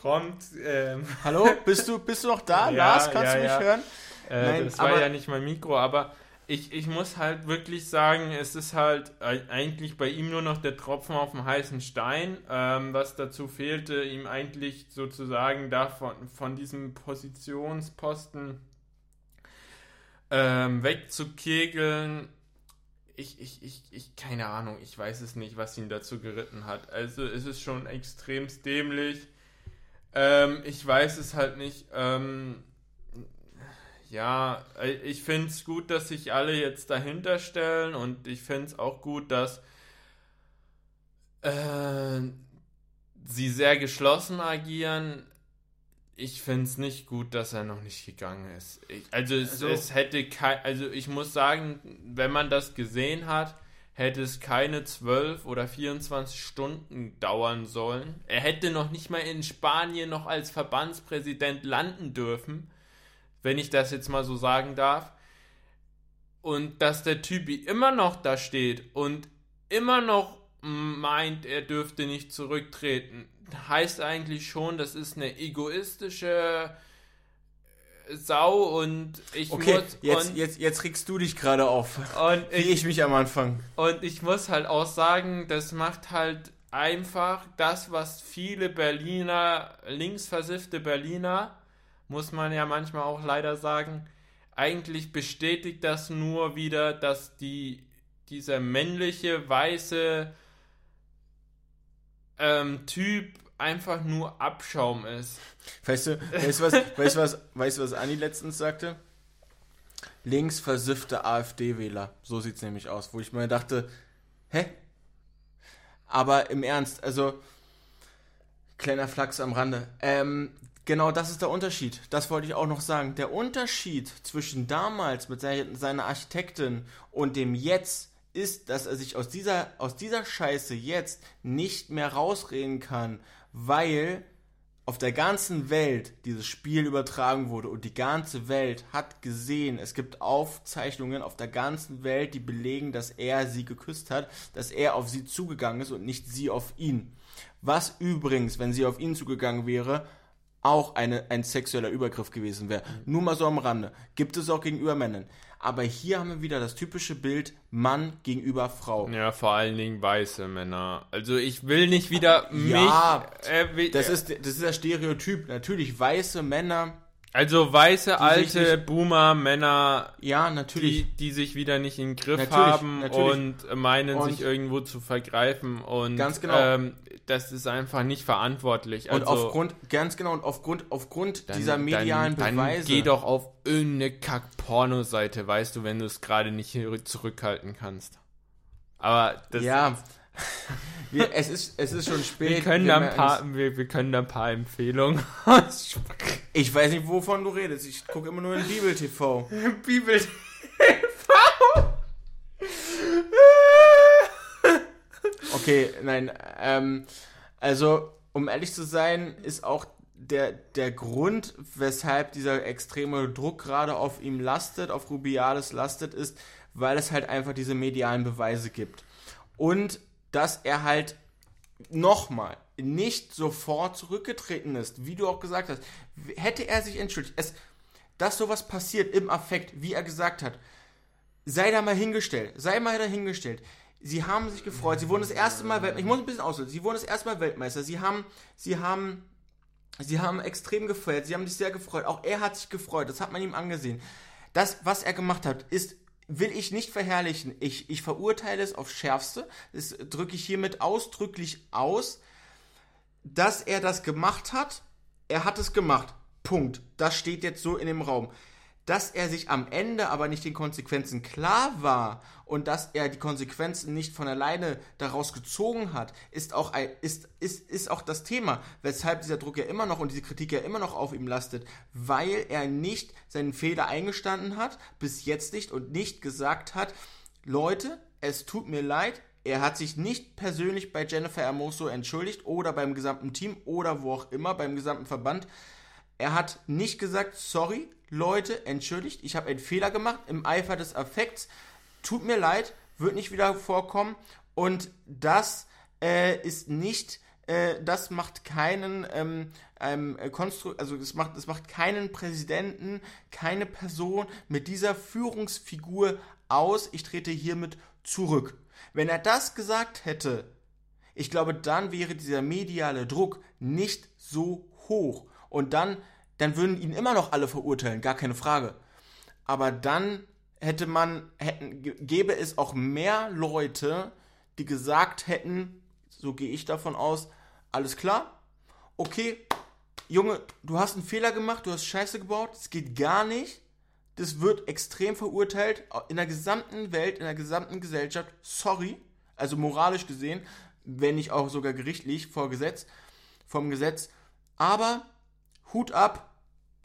prompt. Ähm, Hallo, bist du, bist du noch da? ja, Lars, kannst ja, du mich ja. hören? Äh, Nein, das war ja nicht mein Mikro, aber ich, ich muss halt wirklich sagen, es ist halt eigentlich bei ihm nur noch der Tropfen auf dem heißen Stein, ähm, was dazu fehlte, ihm eigentlich sozusagen davon von diesem Positionsposten ähm, wegzukegeln ich, ich, ich, ich, keine Ahnung, ich weiß es nicht, was ihn dazu geritten hat. Also es ist schon extrem dämlich. Ähm, ich weiß es halt nicht. Ähm, ja, ich finde es gut, dass sich alle jetzt dahinter stellen und ich finde es auch gut, dass äh, sie sehr geschlossen agieren ich finde es nicht gut, dass er noch nicht gegangen ist. Ich, also, es, also es hätte kein, also ich muss sagen, wenn man das gesehen hat, hätte es keine 12 oder 24 Stunden dauern sollen. Er hätte noch nicht mal in Spanien noch als Verbandspräsident landen dürfen, wenn ich das jetzt mal so sagen darf. Und dass der Typ immer noch da steht und immer noch meint, er dürfte nicht zurücktreten heißt eigentlich schon, das ist eine egoistische äh, Sau und ich okay, muss. Jetzt, jetzt, jetzt regst du dich gerade auf. Und wie ich, ich mich am Anfang. Und ich muss halt auch sagen, das macht halt einfach das, was viele Berliner, linksversiffte Berliner, muss man ja manchmal auch leider sagen, eigentlich bestätigt das nur wieder, dass die, dieser männliche, weiße, ähm, Typ einfach nur Abschaum ist. Weißt du, weißt du was, weißt du was, weißt du, was Anni letztens sagte? Links versiffte AfD-Wähler. So sieht es nämlich aus, wo ich mir dachte, hä? Aber im Ernst, also kleiner Flachs am Rande. Ähm, genau das ist der Unterschied. Das wollte ich auch noch sagen. Der Unterschied zwischen damals mit seiner Architektin und dem jetzt ist, dass er sich aus dieser, aus dieser Scheiße jetzt nicht mehr rausreden kann, weil auf der ganzen Welt dieses Spiel übertragen wurde und die ganze Welt hat gesehen, es gibt Aufzeichnungen auf der ganzen Welt, die belegen, dass er sie geküsst hat, dass er auf sie zugegangen ist und nicht sie auf ihn. Was übrigens, wenn sie auf ihn zugegangen wäre, auch eine, ein sexueller Übergriff gewesen wäre. Mhm. Nur mal so am Rande. Gibt es auch gegenüber Männern. Aber hier haben wir wieder das typische Bild Mann gegenüber Frau. Ja, vor allen Dingen weiße Männer. Also ich will nicht wieder mich. Ja, äh, das, ist, das ist das Stereotyp. Natürlich weiße Männer also weiße, alte nicht, Boomer-Männer, ja, natürlich. Die, die, sich wieder nicht in den Griff natürlich, haben natürlich. und meinen, und sich irgendwo zu vergreifen. Und ganz genau. Ähm, das ist einfach nicht verantwortlich. Also, und aufgrund, ganz genau, und aufgrund, aufgrund dann, dieser medialen dann, Beweise. Dann geh doch auf irgendeine Kack-Porno-Seite, weißt du, wenn du es gerade nicht zurückhalten kannst. Aber das. Ja. wir, es, ist, es ist schon spät. Wir können, da ein paar, wir, wir können da ein paar Empfehlungen. Ich weiß nicht, wovon du redest. Ich gucke immer nur in Bibel TV. Bibel TV? okay, nein. Ähm, also, um ehrlich zu sein, ist auch der, der Grund, weshalb dieser extreme Druck gerade auf ihm lastet, auf Rubiales lastet, ist, weil es halt einfach diese medialen Beweise gibt. Und dass er halt nochmal nicht sofort zurückgetreten ist, wie du auch gesagt hast, hätte er sich entschuldigt, es, dass sowas passiert im Affekt, wie er gesagt hat, sei da mal hingestellt, sei mal dahingestellt. Sie haben sich gefreut, sie wurden das erste Mal Weltmeister, ich muss ein bisschen auslösen, sie wurden das erste Mal Weltmeister, sie haben, sie haben, sie haben extrem gefeiert, sie haben sich sehr gefreut, auch er hat sich gefreut, das hat man ihm angesehen. Das, was er gemacht hat, ist will ich nicht verherrlichen. Ich, ich verurteile es aufs Schärfste. Das drücke ich hiermit ausdrücklich aus, dass er das gemacht hat. Er hat es gemacht. Punkt. Das steht jetzt so in dem Raum dass er sich am Ende aber nicht den Konsequenzen klar war und dass er die Konsequenzen nicht von alleine daraus gezogen hat, ist auch, ein, ist, ist, ist auch das Thema, weshalb dieser Druck ja immer noch und diese Kritik ja immer noch auf ihm lastet, weil er nicht seinen Fehler eingestanden hat, bis jetzt nicht und nicht gesagt hat, Leute, es tut mir leid, er hat sich nicht persönlich bei Jennifer Hermoso entschuldigt oder beim gesamten Team oder wo auch immer, beim gesamten Verband. Er hat nicht gesagt, sorry, Leute, entschuldigt, ich habe einen Fehler gemacht im Eifer des Affekts. Tut mir leid, wird nicht wieder vorkommen. Und das äh, ist nicht, äh, das macht keinen ähm, ähm, Konstru also es macht, es macht keinen Präsidenten, keine Person mit dieser Führungsfigur aus. Ich trete hiermit zurück. Wenn er das gesagt hätte, ich glaube, dann wäre dieser mediale Druck nicht so hoch. Und dann dann würden ihn immer noch alle verurteilen, gar keine Frage. Aber dann hätte man, hätten, gäbe es auch mehr Leute, die gesagt hätten, so gehe ich davon aus, alles klar, okay, Junge, du hast einen Fehler gemacht, du hast Scheiße gebaut, das geht gar nicht, das wird extrem verurteilt, in der gesamten Welt, in der gesamten Gesellschaft, sorry, also moralisch gesehen, wenn nicht auch sogar gerichtlich vor Gesetz, vom Gesetz, aber Hut ab,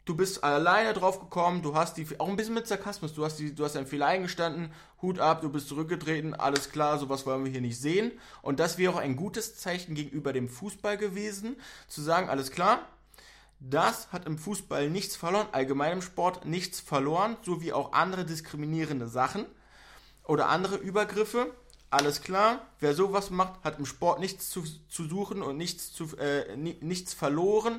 du bist alleine drauf gekommen, du hast die, auch ein bisschen mit Sarkasmus, du hast, die, du hast einen Fehler eingestanden, Hut ab, du bist zurückgetreten, alles klar, sowas wollen wir hier nicht sehen. Und das wäre auch ein gutes Zeichen gegenüber dem Fußball gewesen, zu sagen, alles klar, das hat im Fußball nichts verloren, allgemein im Sport nichts verloren, so wie auch andere diskriminierende Sachen oder andere Übergriffe. Alles klar, wer sowas macht, hat im Sport nichts zu, zu suchen und nichts, zu, äh, nichts verloren.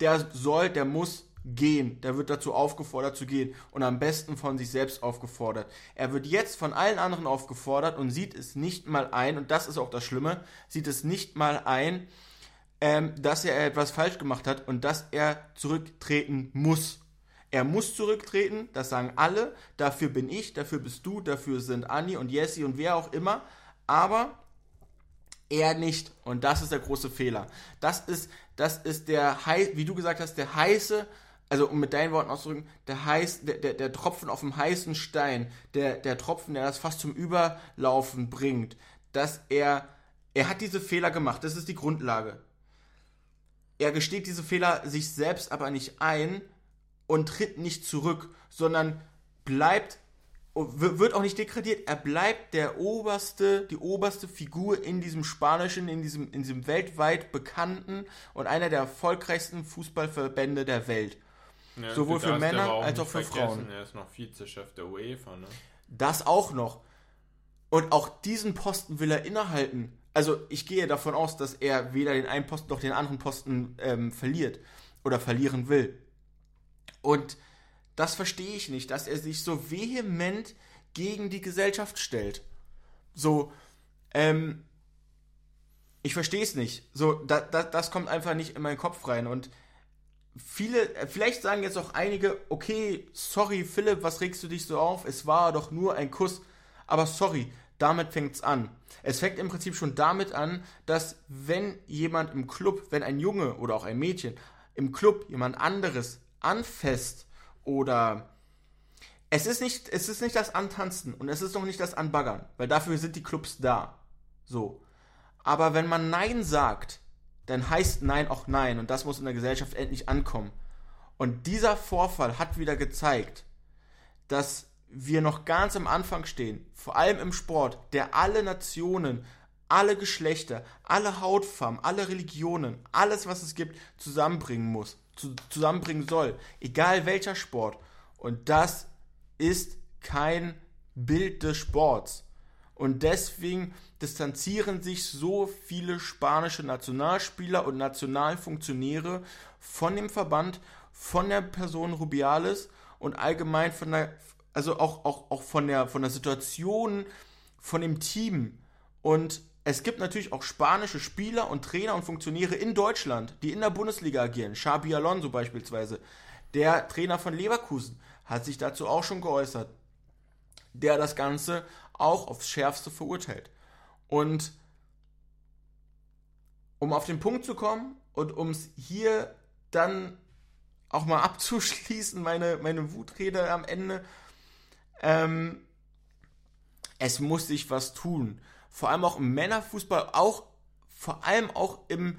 Der soll, der muss gehen. Der wird dazu aufgefordert zu gehen und am besten von sich selbst aufgefordert. Er wird jetzt von allen anderen aufgefordert und sieht es nicht mal ein, und das ist auch das Schlimme, sieht es nicht mal ein, ähm, dass er etwas falsch gemacht hat und dass er zurücktreten muss. Er muss zurücktreten, das sagen alle. Dafür bin ich, dafür bist du, dafür sind Anni und Jesse und wer auch immer. Aber er nicht. Und das ist der große Fehler. Das ist, das ist der, wie du gesagt hast, der heiße also um mit deinen Worten auszudrücken, der, heiß, der, der, der Tropfen auf dem heißen Stein, der, der Tropfen, der das fast zum Überlaufen bringt, dass er, er hat diese Fehler gemacht, das ist die Grundlage. Er gesteht diese Fehler sich selbst aber nicht ein und tritt nicht zurück, sondern bleibt, wird auch nicht degradiert, er bleibt der oberste, die oberste Figur in diesem spanischen, in diesem, in diesem weltweit bekannten und einer der erfolgreichsten Fußballverbände der Welt. Ja, Sowohl für Männer als auch für Frauen. Er ist noch Vizechef der UEFA, ne? Das auch noch. Und auch diesen Posten will er innehalten. Also ich gehe davon aus, dass er weder den einen Posten noch den anderen Posten ähm, verliert. oder verlieren will. Und das verstehe ich nicht, dass er sich so vehement gegen die Gesellschaft stellt. So, ähm, ich verstehe es nicht. So, da, da, das kommt einfach nicht in meinen Kopf rein. Und viele, vielleicht sagen jetzt auch einige, okay, sorry Philipp, was regst du dich so auf? Es war doch nur ein Kuss. Aber sorry, damit fängt es an. Es fängt im Prinzip schon damit an, dass wenn jemand im Club, wenn ein Junge oder auch ein Mädchen im Club jemand anderes anfasst oder es ist nicht, es ist nicht das Antanzen und es ist noch nicht das Anbaggern, weil dafür sind die Clubs da. So. Aber wenn man Nein sagt, dann heißt Nein auch Nein und das muss in der Gesellschaft endlich ankommen. Und dieser Vorfall hat wieder gezeigt, dass wir noch ganz am Anfang stehen, vor allem im Sport, der alle Nationen, alle Geschlechter, alle Hautfarben, alle Religionen, alles was es gibt, zusammenbringen muss, zu, zusammenbringen soll, egal welcher Sport. Und das ist kein Bild des Sports. Und deswegen distanzieren sich so viele spanische Nationalspieler und Nationalfunktionäre von dem Verband, von der Person Rubiales und allgemein von der, also auch, auch, auch von der, von der Situation von dem Team. Und es gibt natürlich auch spanische Spieler und Trainer und Funktionäre in Deutschland, die in der Bundesliga agieren. Xabi Alonso beispielsweise, der Trainer von Leverkusen, hat sich dazu auch schon geäußert, der das Ganze auch aufs Schärfste verurteilt. Und um auf den Punkt zu kommen und um es hier dann auch mal abzuschließen, meine, meine Wutrede am Ende, ähm, es muss sich was tun. Vor allem auch im Männerfußball, auch vor allem auch im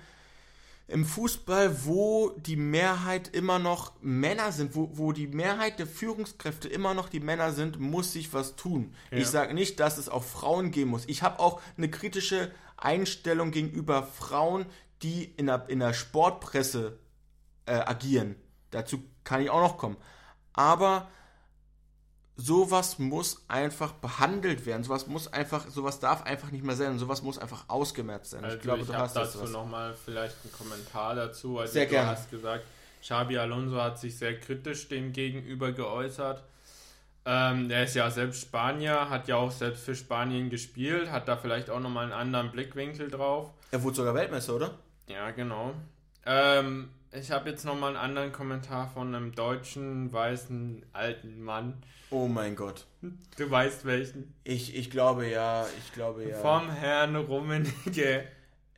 im Fußball, wo die Mehrheit immer noch Männer sind, wo, wo die Mehrheit der Führungskräfte immer noch die Männer sind, muss sich was tun. Ja. Ich sage nicht, dass es auch Frauen geben muss. Ich habe auch eine kritische Einstellung gegenüber Frauen, die in der, in der Sportpresse äh, agieren. Dazu kann ich auch noch kommen. Aber sowas muss einfach behandelt werden. Sowas muss einfach, sowas darf einfach nicht mehr sein. Sowas muss einfach ausgemerzt sein. Also ich glaube, ich du hast dazu nochmal vielleicht einen Kommentar dazu. Also sehr du gerne. hast gesagt, Xabi Alonso hat sich sehr kritisch dem gegenüber geäußert. Ähm, er ist ja selbst Spanier, hat ja auch selbst für Spanien gespielt, hat da vielleicht auch nochmal einen anderen Blickwinkel drauf. Er wurde sogar Weltmeister, oder? Ja, genau. Ähm, ich habe jetzt nochmal einen anderen Kommentar von einem deutschen, weißen, alten Mann. Oh mein Gott. Du weißt welchen. Ich, ich glaube ja, ich glaube ja. Vom Herrn Rummenigge.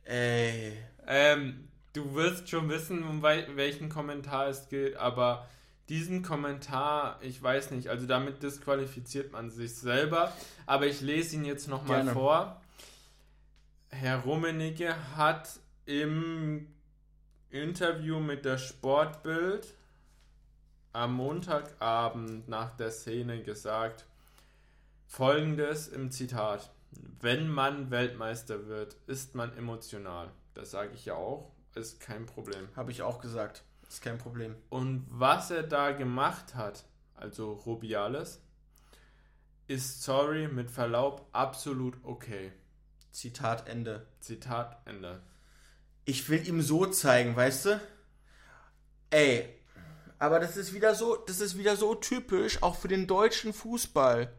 Ey. Ähm, du wirst schon wissen, um welchen Kommentar es geht, aber diesen Kommentar, ich weiß nicht, also damit disqualifiziert man sich selber, aber ich lese ihn jetzt nochmal vor. Herr Rummenigge hat im Interview mit der Sportbild am Montagabend nach der Szene gesagt, folgendes im Zitat. Wenn man Weltmeister wird, ist man emotional. Das sage ich ja auch, ist kein Problem. Habe ich auch gesagt, ist kein Problem. Und was er da gemacht hat, also Rubiales, ist sorry mit Verlaub absolut okay. Zitat Ende. Zitat Ende. Ich will ihm so zeigen, weißt du? Ey, aber das ist wieder so, das ist wieder so typisch auch für den deutschen Fußball.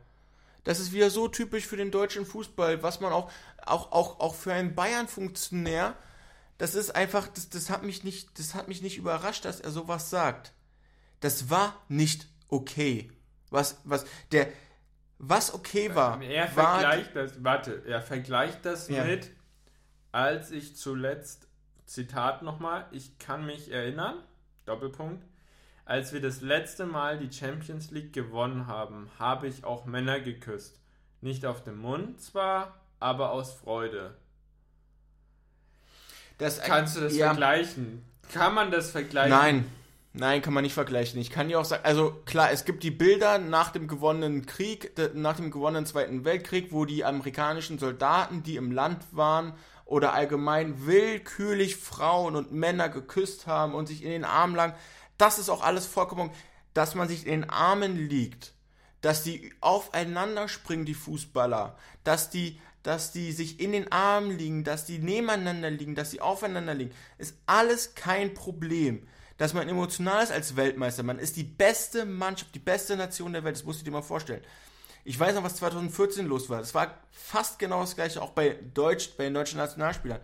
Das ist wieder so typisch für den deutschen Fußball, was man auch, auch, auch, auch für einen Bayern-Funktionär, das ist einfach, das, das hat mich nicht, das hat mich nicht überrascht, dass er sowas sagt. Das war nicht okay. Was, was, der, was okay war. Er war vergleicht das, warte, er vergleicht das ja. mit, als ich zuletzt, Zitat nochmal, ich kann mich erinnern, Doppelpunkt, als wir das letzte Mal die Champions League gewonnen haben, habe ich auch Männer geküsst. Nicht auf den Mund zwar, aber aus Freude. Das, Kannst du das ja. vergleichen? Kann man das vergleichen? Nein, nein, kann man nicht vergleichen. Ich kann dir auch sagen, also klar, es gibt die Bilder nach dem gewonnenen Krieg, nach dem gewonnenen Zweiten Weltkrieg, wo die amerikanischen Soldaten, die im Land waren, oder allgemein willkürlich Frauen und Männer geküsst haben und sich in den Arm lagen. Das ist auch alles vollkommen, dass man sich in den Armen liegt, dass die aufeinander springen, die Fußballer, dass die, dass die sich in den Armen liegen, dass die nebeneinander liegen, dass sie aufeinander liegen, ist alles kein Problem. dass man emotional ist als Weltmeister. Man ist die beste Mannschaft, die beste Nation der Welt. Das musst du dir mal vorstellen. Ich weiß noch, was 2014 los war. Das war fast genau das gleiche, auch bei, Deutsch, bei den deutschen Nationalspielern.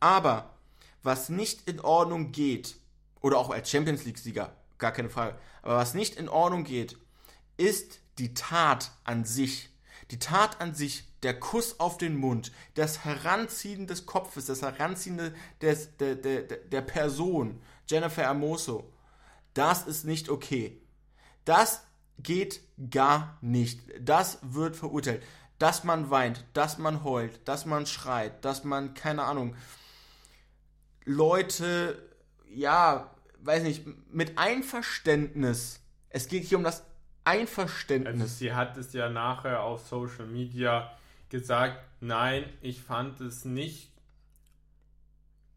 Aber was nicht in Ordnung geht, oder auch als Champions League-Sieger, gar keine Frage, aber was nicht in Ordnung geht, ist die Tat an sich. Die Tat an sich, der Kuss auf den Mund, das Heranziehen des Kopfes, das Heranziehen des, der, der, der Person, Jennifer Hermoso, das ist nicht okay. Das geht gar nicht. Das wird verurteilt. Dass man weint, dass man heult, dass man schreit, dass man, keine Ahnung, Leute, ja, weiß nicht, mit Einverständnis, es geht hier um das Einverständnis. Also sie hat es ja nachher auf Social Media gesagt, nein, ich fand es nicht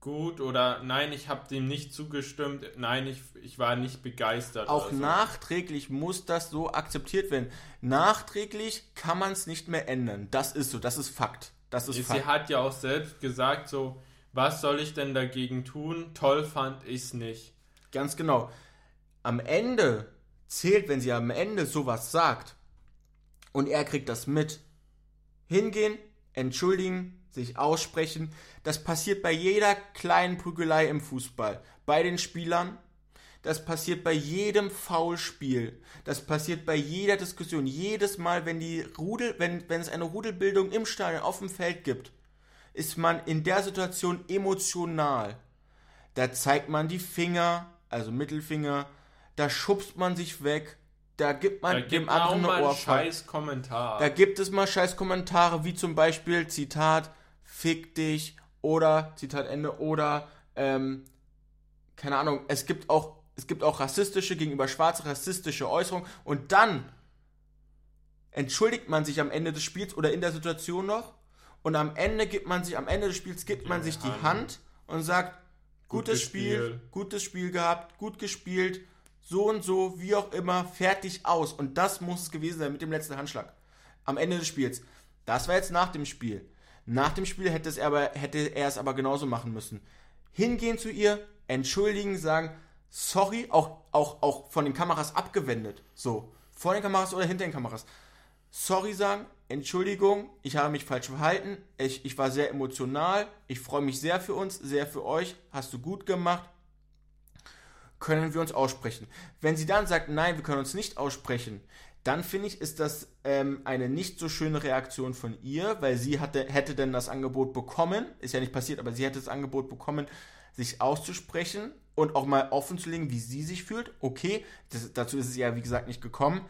gut oder nein, ich habe dem nicht zugestimmt, nein, ich, ich war nicht begeistert. Auch so. nachträglich muss das so akzeptiert werden. Nachträglich kann man es nicht mehr ändern. Das ist so, das ist Fakt. Das ist Sie Fakt. hat ja auch selbst gesagt, so, was soll ich denn dagegen tun? Toll fand ich es nicht. Ganz genau. Am Ende zählt, wenn sie am Ende sowas sagt und er kriegt das mit, hingehen, entschuldigen, sich aussprechen. Das passiert bei jeder kleinen Prügelei im Fußball. Bei den Spielern, das passiert bei jedem Foulspiel. Das passiert bei jeder Diskussion. Jedes Mal, wenn die Rudel, wenn, wenn es eine Rudelbildung im Stadion auf dem Feld gibt, ist man in der Situation emotional. Da zeigt man die Finger, also Mittelfinger, da schubst man sich weg, da gibt man da gibt dem anderen eine Ohrfeige. Scheiß Kommentar. Da gibt es mal scheiß Kommentare, wie zum Beispiel, Zitat, fick dich oder, Zitat Ende, oder, ähm, keine Ahnung, es gibt auch, es gibt auch rassistische, gegenüber Schwarze rassistische Äußerungen und dann entschuldigt man sich am Ende des Spiels oder in der Situation noch und am Ende gibt man sich, am Ende des Spiels gibt man sich die Hand und sagt, gutes Spiel, gutes Spiel gehabt, gut gespielt, so und so, wie auch immer, fertig aus. Und das muss es gewesen sein mit dem letzten Handschlag. Am Ende des Spiels. Das war jetzt nach dem Spiel. Nach dem Spiel hätte, es aber, hätte er es aber genauso machen müssen. Hingehen zu ihr, entschuldigen, sagen, sorry, auch, auch, auch von den Kameras abgewendet. So. Vor den Kameras oder hinter den Kameras. Sorry sagen, Entschuldigung, ich habe mich falsch verhalten. Ich, ich war sehr emotional. Ich freue mich sehr für uns, sehr für euch. Hast du gut gemacht. Können wir uns aussprechen. Wenn sie dann sagt, nein, wir können uns nicht aussprechen, dann finde ich, ist das ähm, eine nicht so schöne Reaktion von ihr, weil sie hatte, hätte denn das Angebot bekommen, ist ja nicht passiert, aber sie hätte das Angebot bekommen, sich auszusprechen und auch mal offen zu legen, wie sie sich fühlt. Okay, das, dazu ist es ja, wie gesagt, nicht gekommen.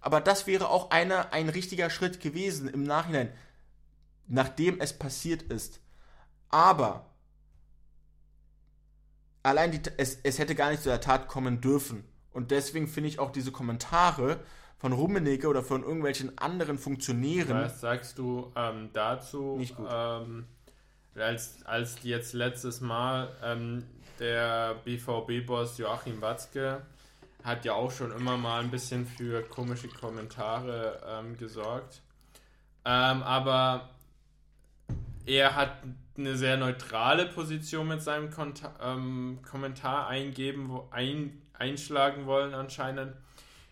Aber das wäre auch eine, ein richtiger Schritt gewesen im Nachhinein, nachdem es passiert ist. Aber allein die, es, es hätte gar nicht zu der Tat kommen dürfen. Und deswegen finde ich auch diese Kommentare von Rummenigge oder von irgendwelchen anderen Funktionären. Was sagst du ähm, dazu? Nicht gut. Ähm, als, als jetzt letztes Mal ähm, der BVB-Boss Joachim Watzke hat ja auch schon immer mal ein bisschen für komische Kommentare ähm, gesorgt. Ähm, aber er hat eine sehr neutrale Position mit seinem Konta ähm, Kommentar eingeben, wo, ein, einschlagen wollen anscheinend.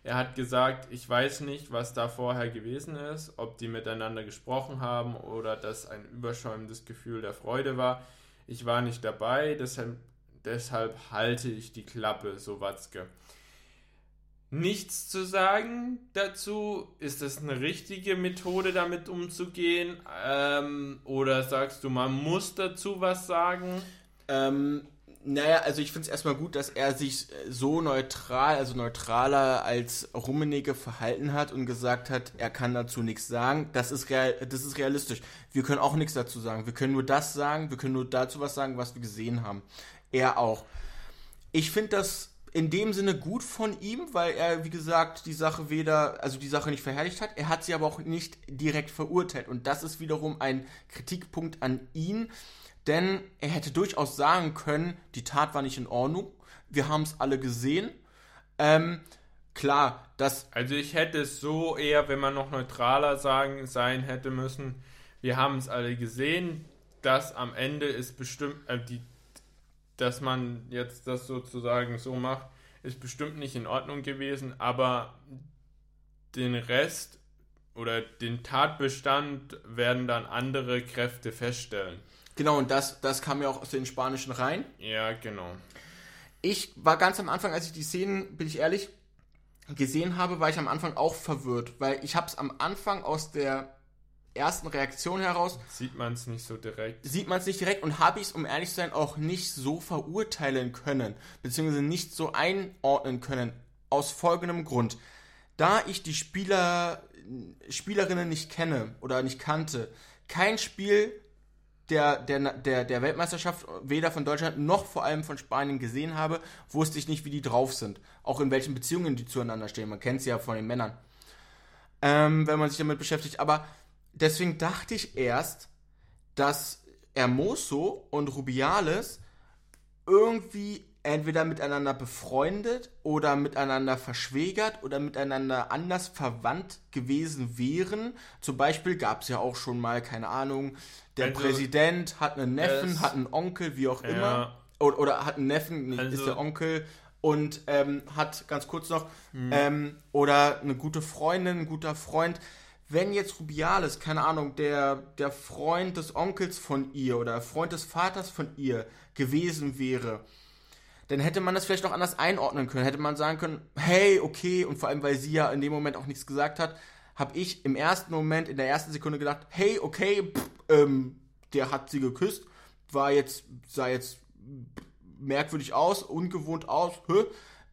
Er hat gesagt, ich weiß nicht, was da vorher gewesen ist, ob die miteinander gesprochen haben oder dass ein überschäumendes Gefühl der Freude war. Ich war nicht dabei, deshalb, deshalb halte ich die Klappe, so Watzke nichts zu sagen dazu? Ist das eine richtige Methode, damit umzugehen? Ähm, oder sagst du, man muss dazu was sagen? Ähm, naja, also ich finde es erstmal gut, dass er sich so neutral, also neutraler als Rummenigge verhalten hat und gesagt hat, er kann dazu nichts sagen. Das ist, real, das ist realistisch. Wir können auch nichts dazu sagen. Wir können nur das sagen, wir können nur dazu was sagen, was wir gesehen haben. Er auch. Ich finde das in dem Sinne gut von ihm, weil er, wie gesagt, die Sache weder, also die Sache nicht verherrlicht hat. Er hat sie aber auch nicht direkt verurteilt. Und das ist wiederum ein Kritikpunkt an ihn, denn er hätte durchaus sagen können, die Tat war nicht in Ordnung. Wir haben es alle gesehen. Ähm, klar, das. Also ich hätte es so eher, wenn man noch neutraler sagen, sein hätte müssen, wir haben es alle gesehen, dass am Ende ist bestimmt, äh, die dass man jetzt das sozusagen so macht, ist bestimmt nicht in Ordnung gewesen, aber den Rest oder den Tatbestand werden dann andere Kräfte feststellen. Genau, und das, das kam ja auch aus den Spanischen rein. Ja, genau. Ich war ganz am Anfang, als ich die Szenen, bin ich ehrlich, gesehen habe, war ich am Anfang auch verwirrt, weil ich habe es am Anfang aus der ersten Reaktion heraus. Sieht man es nicht so direkt. Sieht man es nicht direkt und habe ich es, um ehrlich zu sein, auch nicht so verurteilen können, beziehungsweise nicht so einordnen können, aus folgendem Grund. Da ich die Spieler, Spielerinnen nicht kenne oder nicht kannte, kein Spiel der, der, der, der Weltmeisterschaft weder von Deutschland noch vor allem von Spanien gesehen habe, wusste ich nicht, wie die drauf sind. Auch in welchen Beziehungen die zueinander stehen. Man kennt sie ja von den Männern. Ähm, wenn man sich damit beschäftigt. Aber deswegen dachte ich erst, dass Hermoso und Rubiales irgendwie entweder miteinander befreundet oder miteinander verschwägert oder miteinander anders verwandt gewesen wären. Zum Beispiel gab es ja auch schon mal, keine Ahnung, der also, Präsident hat einen Neffen, hat einen Onkel, wie auch ja. immer. Oder, oder, hat einen Neffen, nicht, also, ist der Onkel. Und ähm, hat, ganz kurz noch, hm. ähm, oder eine gute Freundin, ein guter Freund. Wenn jetzt Rubiales, keine Ahnung, der, der Freund des Onkels von ihr oder Freund des Vaters von ihr gewesen wäre, dann hätte man das vielleicht noch anders einordnen können. Hätte man sagen können, hey, okay, und vor allem, weil sie ja in dem Moment auch nichts gesagt hat, habe ich im ersten Moment, in der ersten Sekunde gedacht, hey, okay, pff, ähm, der hat sie geküsst, war jetzt, sah jetzt merkwürdig aus, ungewohnt aus, hä?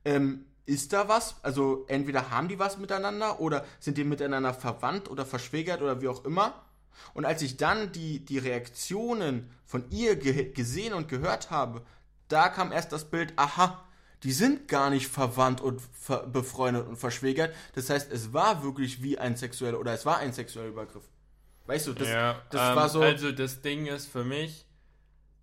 Ähm, ist da was? Also entweder haben die was miteinander oder sind die miteinander verwandt oder verschwägert oder wie auch immer. Und als ich dann die, die Reaktionen von ihr ge gesehen und gehört habe, da kam erst das Bild, aha, die sind gar nicht verwandt und ver befreundet und verschwägert. Das heißt, es war wirklich wie ein sexueller oder es war ein sexueller Übergriff. Weißt du, das, ja, das ähm, war so. Also das Ding ist für mich,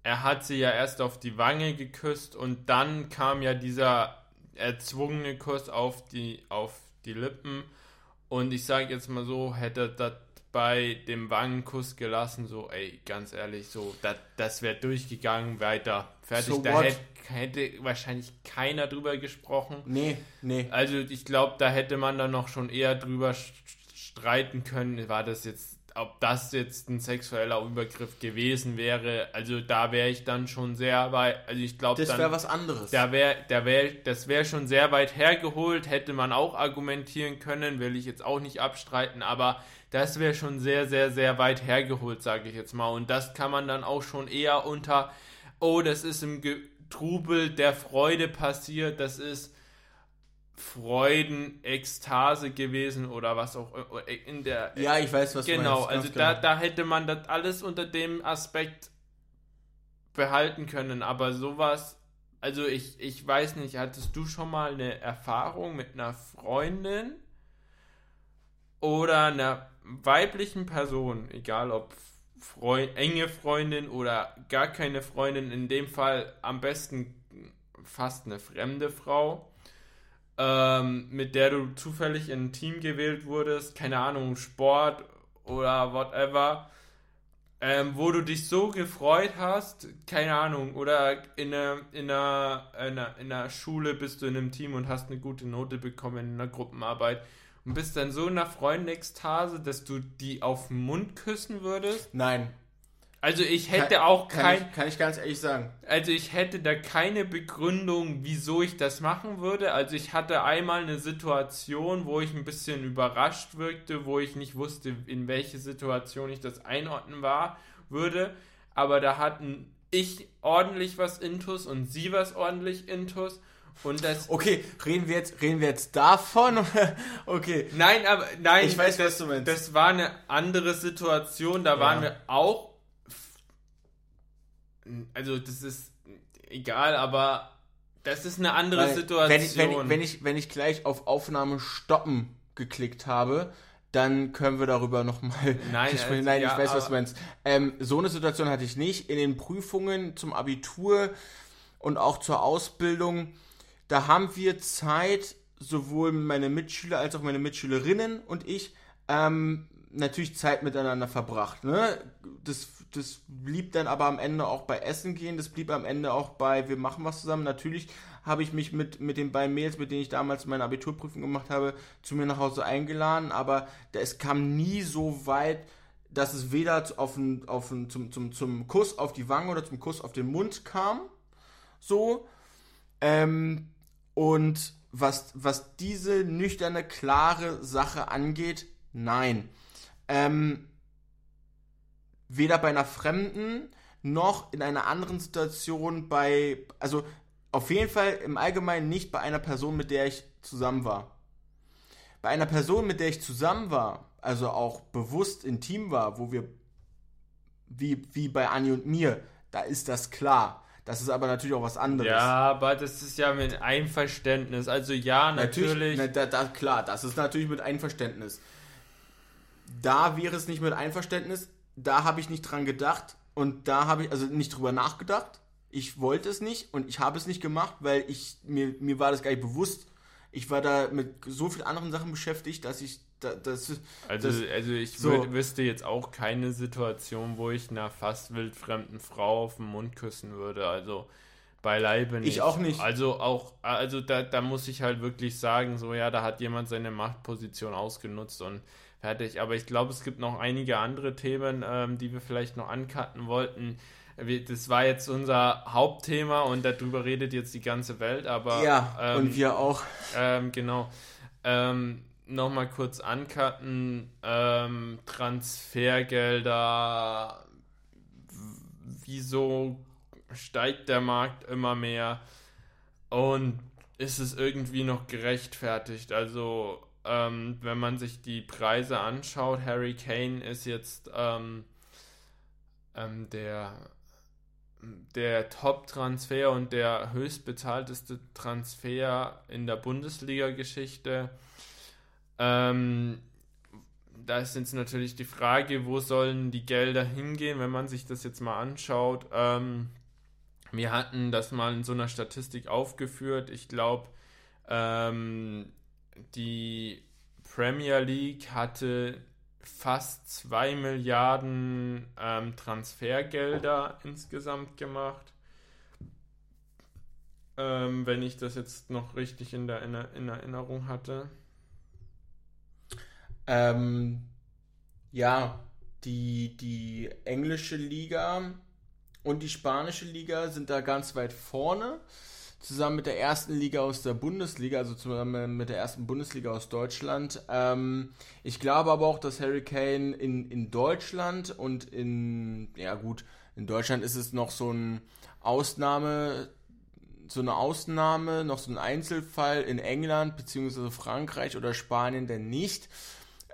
er hat sie ja erst auf die Wange geküsst und dann kam ja dieser erzwungene Kuss auf die, auf die Lippen. Und ich sage jetzt mal so, hätte das bei dem Wangenkuss gelassen, so, ey, ganz ehrlich, so, dat, das wäre durchgegangen, weiter, fertig. So da hätte, hätte, wahrscheinlich keiner drüber gesprochen. Nee, nee. Also ich glaube, da hätte man dann noch schon eher drüber streiten können, war das jetzt, ob das jetzt ein sexueller Übergriff gewesen wäre. Also da wäre ich dann schon sehr weit, also ich glaube, das wäre was anderes. Da wäre, da wäre, das wäre schon sehr weit hergeholt, hätte man auch argumentieren können, will ich jetzt auch nicht abstreiten, aber das wäre schon sehr, sehr, sehr weit hergeholt, sage ich jetzt mal. Und das kann man dann auch schon eher unter, oh, das ist im Trubel der Freude passiert, das ist Freuden, Ekstase gewesen oder was auch in der. Ja, ich weiß, was genau, du meinst. Also da, genau. da hätte man das alles unter dem Aspekt behalten können, aber sowas, also ich, ich weiß nicht, hattest du schon mal eine Erfahrung mit einer Freundin oder einer weiblichen Person, egal ob Freund, enge Freundin oder gar keine Freundin, in dem Fall am besten fast eine fremde Frau, ähm, mit der du zufällig in ein Team gewählt wurdest, keine Ahnung, Sport oder whatever, ähm, wo du dich so gefreut hast, keine Ahnung, oder in einer, in, einer, in, einer, in einer Schule bist du in einem Team und hast eine gute Note bekommen in einer Gruppenarbeit und bist dann so in einer Freundenekstase, dass du die auf den Mund küssen würdest? Nein. Also ich hätte kann, auch kein... Kann ich, kann ich ganz ehrlich sagen. Also ich hätte da keine Begründung, wieso ich das machen würde. Also ich hatte einmal eine Situation, wo ich ein bisschen überrascht wirkte, wo ich nicht wusste, in welche Situation ich das einordnen war, würde. Aber da hatten ich ordentlich was Intus und sie was ordentlich Intus. Und das okay, reden wir jetzt, reden wir jetzt davon? okay. Nein, aber nein. Ich weiß, das, was du meinst. Das war eine andere Situation. Da ja. waren wir auch. Also das ist egal, aber das ist eine andere Weil, Situation. Wenn ich, wenn, ich, wenn, ich, wenn ich gleich auf Aufnahme stoppen geklickt habe, dann können wir darüber nochmal Nein, also, Nein, ja, ich weiß, was du meinst. Ähm, so eine Situation hatte ich nicht. In den Prüfungen zum Abitur und auch zur Ausbildung da haben wir Zeit, sowohl meine Mitschüler als auch meine Mitschülerinnen und ich, ähm, natürlich Zeit miteinander verbracht. Ne? Das, das blieb dann aber am Ende auch bei Essen gehen, das blieb am Ende auch bei, wir machen was zusammen. Natürlich habe ich mich mit, mit den beiden Mails, mit denen ich damals meine Abiturprüfung gemacht habe, zu mir nach Hause eingeladen, aber es kam nie so weit, dass es weder auf ein, auf ein, zum, zum, zum Kuss auf die Wange oder zum Kuss auf den Mund kam. So. Ähm, und was, was diese nüchterne, klare Sache angeht, nein. Ähm, weder bei einer Fremden noch in einer anderen Situation bei, also auf jeden Fall im Allgemeinen nicht bei einer Person, mit der ich zusammen war. Bei einer Person, mit der ich zusammen war, also auch bewusst intim war, wo wir, wie, wie bei Anni und mir, da ist das klar. Das ist aber natürlich auch was anderes. Ja, aber das ist ja mit Einverständnis. Also ja, natürlich. natürlich na, da, da, klar, das ist natürlich mit Einverständnis. Da wäre es nicht mit Einverständnis, da habe ich nicht dran gedacht und da habe ich also nicht drüber nachgedacht. Ich wollte es nicht und ich habe es nicht gemacht, weil ich mir, mir war das gar nicht bewusst. Ich war da mit so vielen anderen Sachen beschäftigt, dass ich das, also, das, also ich so. wüsste jetzt auch keine Situation, wo ich einer fast wildfremden Frau auf den Mund küssen würde. Also beileibe nicht. Ich auch nicht. Also auch, also da, da muss ich halt wirklich sagen, so ja, da hat jemand seine Machtposition ausgenutzt und fertig. Aber ich glaube, es gibt noch einige andere Themen, ähm, die wir vielleicht noch ancutten wollten. Das war jetzt unser Hauptthema und darüber redet jetzt die ganze Welt, aber. Ja, ähm, und wir auch. Ähm, genau. Ähm, nochmal kurz ancutten. Ähm, Transfergelder. Wieso steigt der Markt immer mehr? Und ist es irgendwie noch gerechtfertigt? Also, ähm, wenn man sich die Preise anschaut, Harry Kane ist jetzt ähm, ähm der, der Top-Transfer und der höchstbezahlteste Transfer in der Bundesliga-Geschichte. Ähm, da ist jetzt natürlich die Frage, wo sollen die Gelder hingehen, wenn man sich das jetzt mal anschaut. Ähm, wir hatten das mal in so einer Statistik aufgeführt. Ich glaube, ähm, die Premier League hatte fast 2 Milliarden ähm, Transfergelder insgesamt gemacht. Ähm, wenn ich das jetzt noch richtig in, der, in Erinnerung hatte. Ähm, ja, die, die englische Liga und die spanische Liga sind da ganz weit vorne. Zusammen mit der ersten Liga aus der Bundesliga, also zusammen mit der ersten Bundesliga aus Deutschland. Ähm, ich glaube aber auch, dass Harry Kane in, in Deutschland und in, ja gut, in Deutschland ist es noch so ein Ausnahme, so eine Ausnahme, noch so ein Einzelfall in England bzw. Frankreich oder Spanien, der nicht.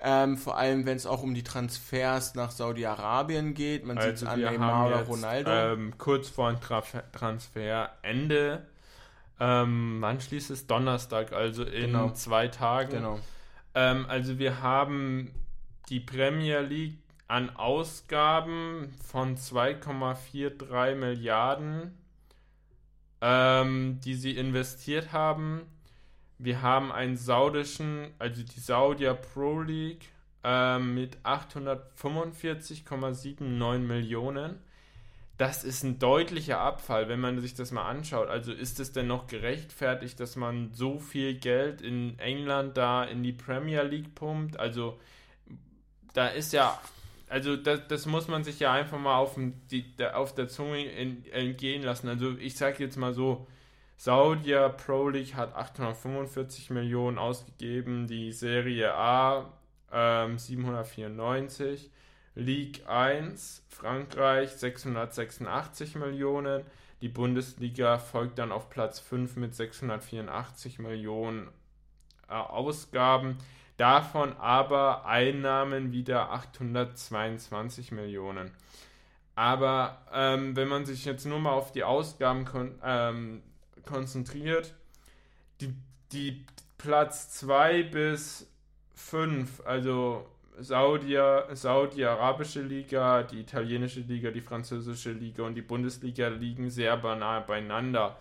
Ähm, vor allem, wenn es auch um die Transfers nach Saudi-Arabien geht. Man also sieht es an Neymar oder Ronaldo. Ähm, kurz vor dem Transferende. Ähm, wann schließt es? Donnerstag, also in genau. zwei Tagen. Genau. Ähm, also wir haben die Premier League an Ausgaben von 2,43 Milliarden, ähm, die sie investiert haben. Wir haben einen saudischen, also die Saudia Pro League äh, mit 845,79 Millionen. Das ist ein deutlicher Abfall, wenn man sich das mal anschaut. Also ist es denn noch gerechtfertigt, dass man so viel Geld in England da in die Premier League pumpt? Also da ist ja, also das, das muss man sich ja einfach mal auf, die, auf der Zunge entgehen lassen. Also ich sage jetzt mal so, Saudia Pro League hat 845 Millionen ausgegeben, die Serie A ähm, 794, League 1 Frankreich 686 Millionen, die Bundesliga folgt dann auf Platz 5 mit 684 Millionen äh, Ausgaben, davon aber Einnahmen wieder 822 Millionen. Aber ähm, wenn man sich jetzt nur mal auf die Ausgaben ähm, konzentriert. Die, die Platz 2 bis 5, also Saudi, Saudi-Arabische Liga, die italienische Liga, die französische Liga und die Bundesliga liegen sehr nahe beieinander.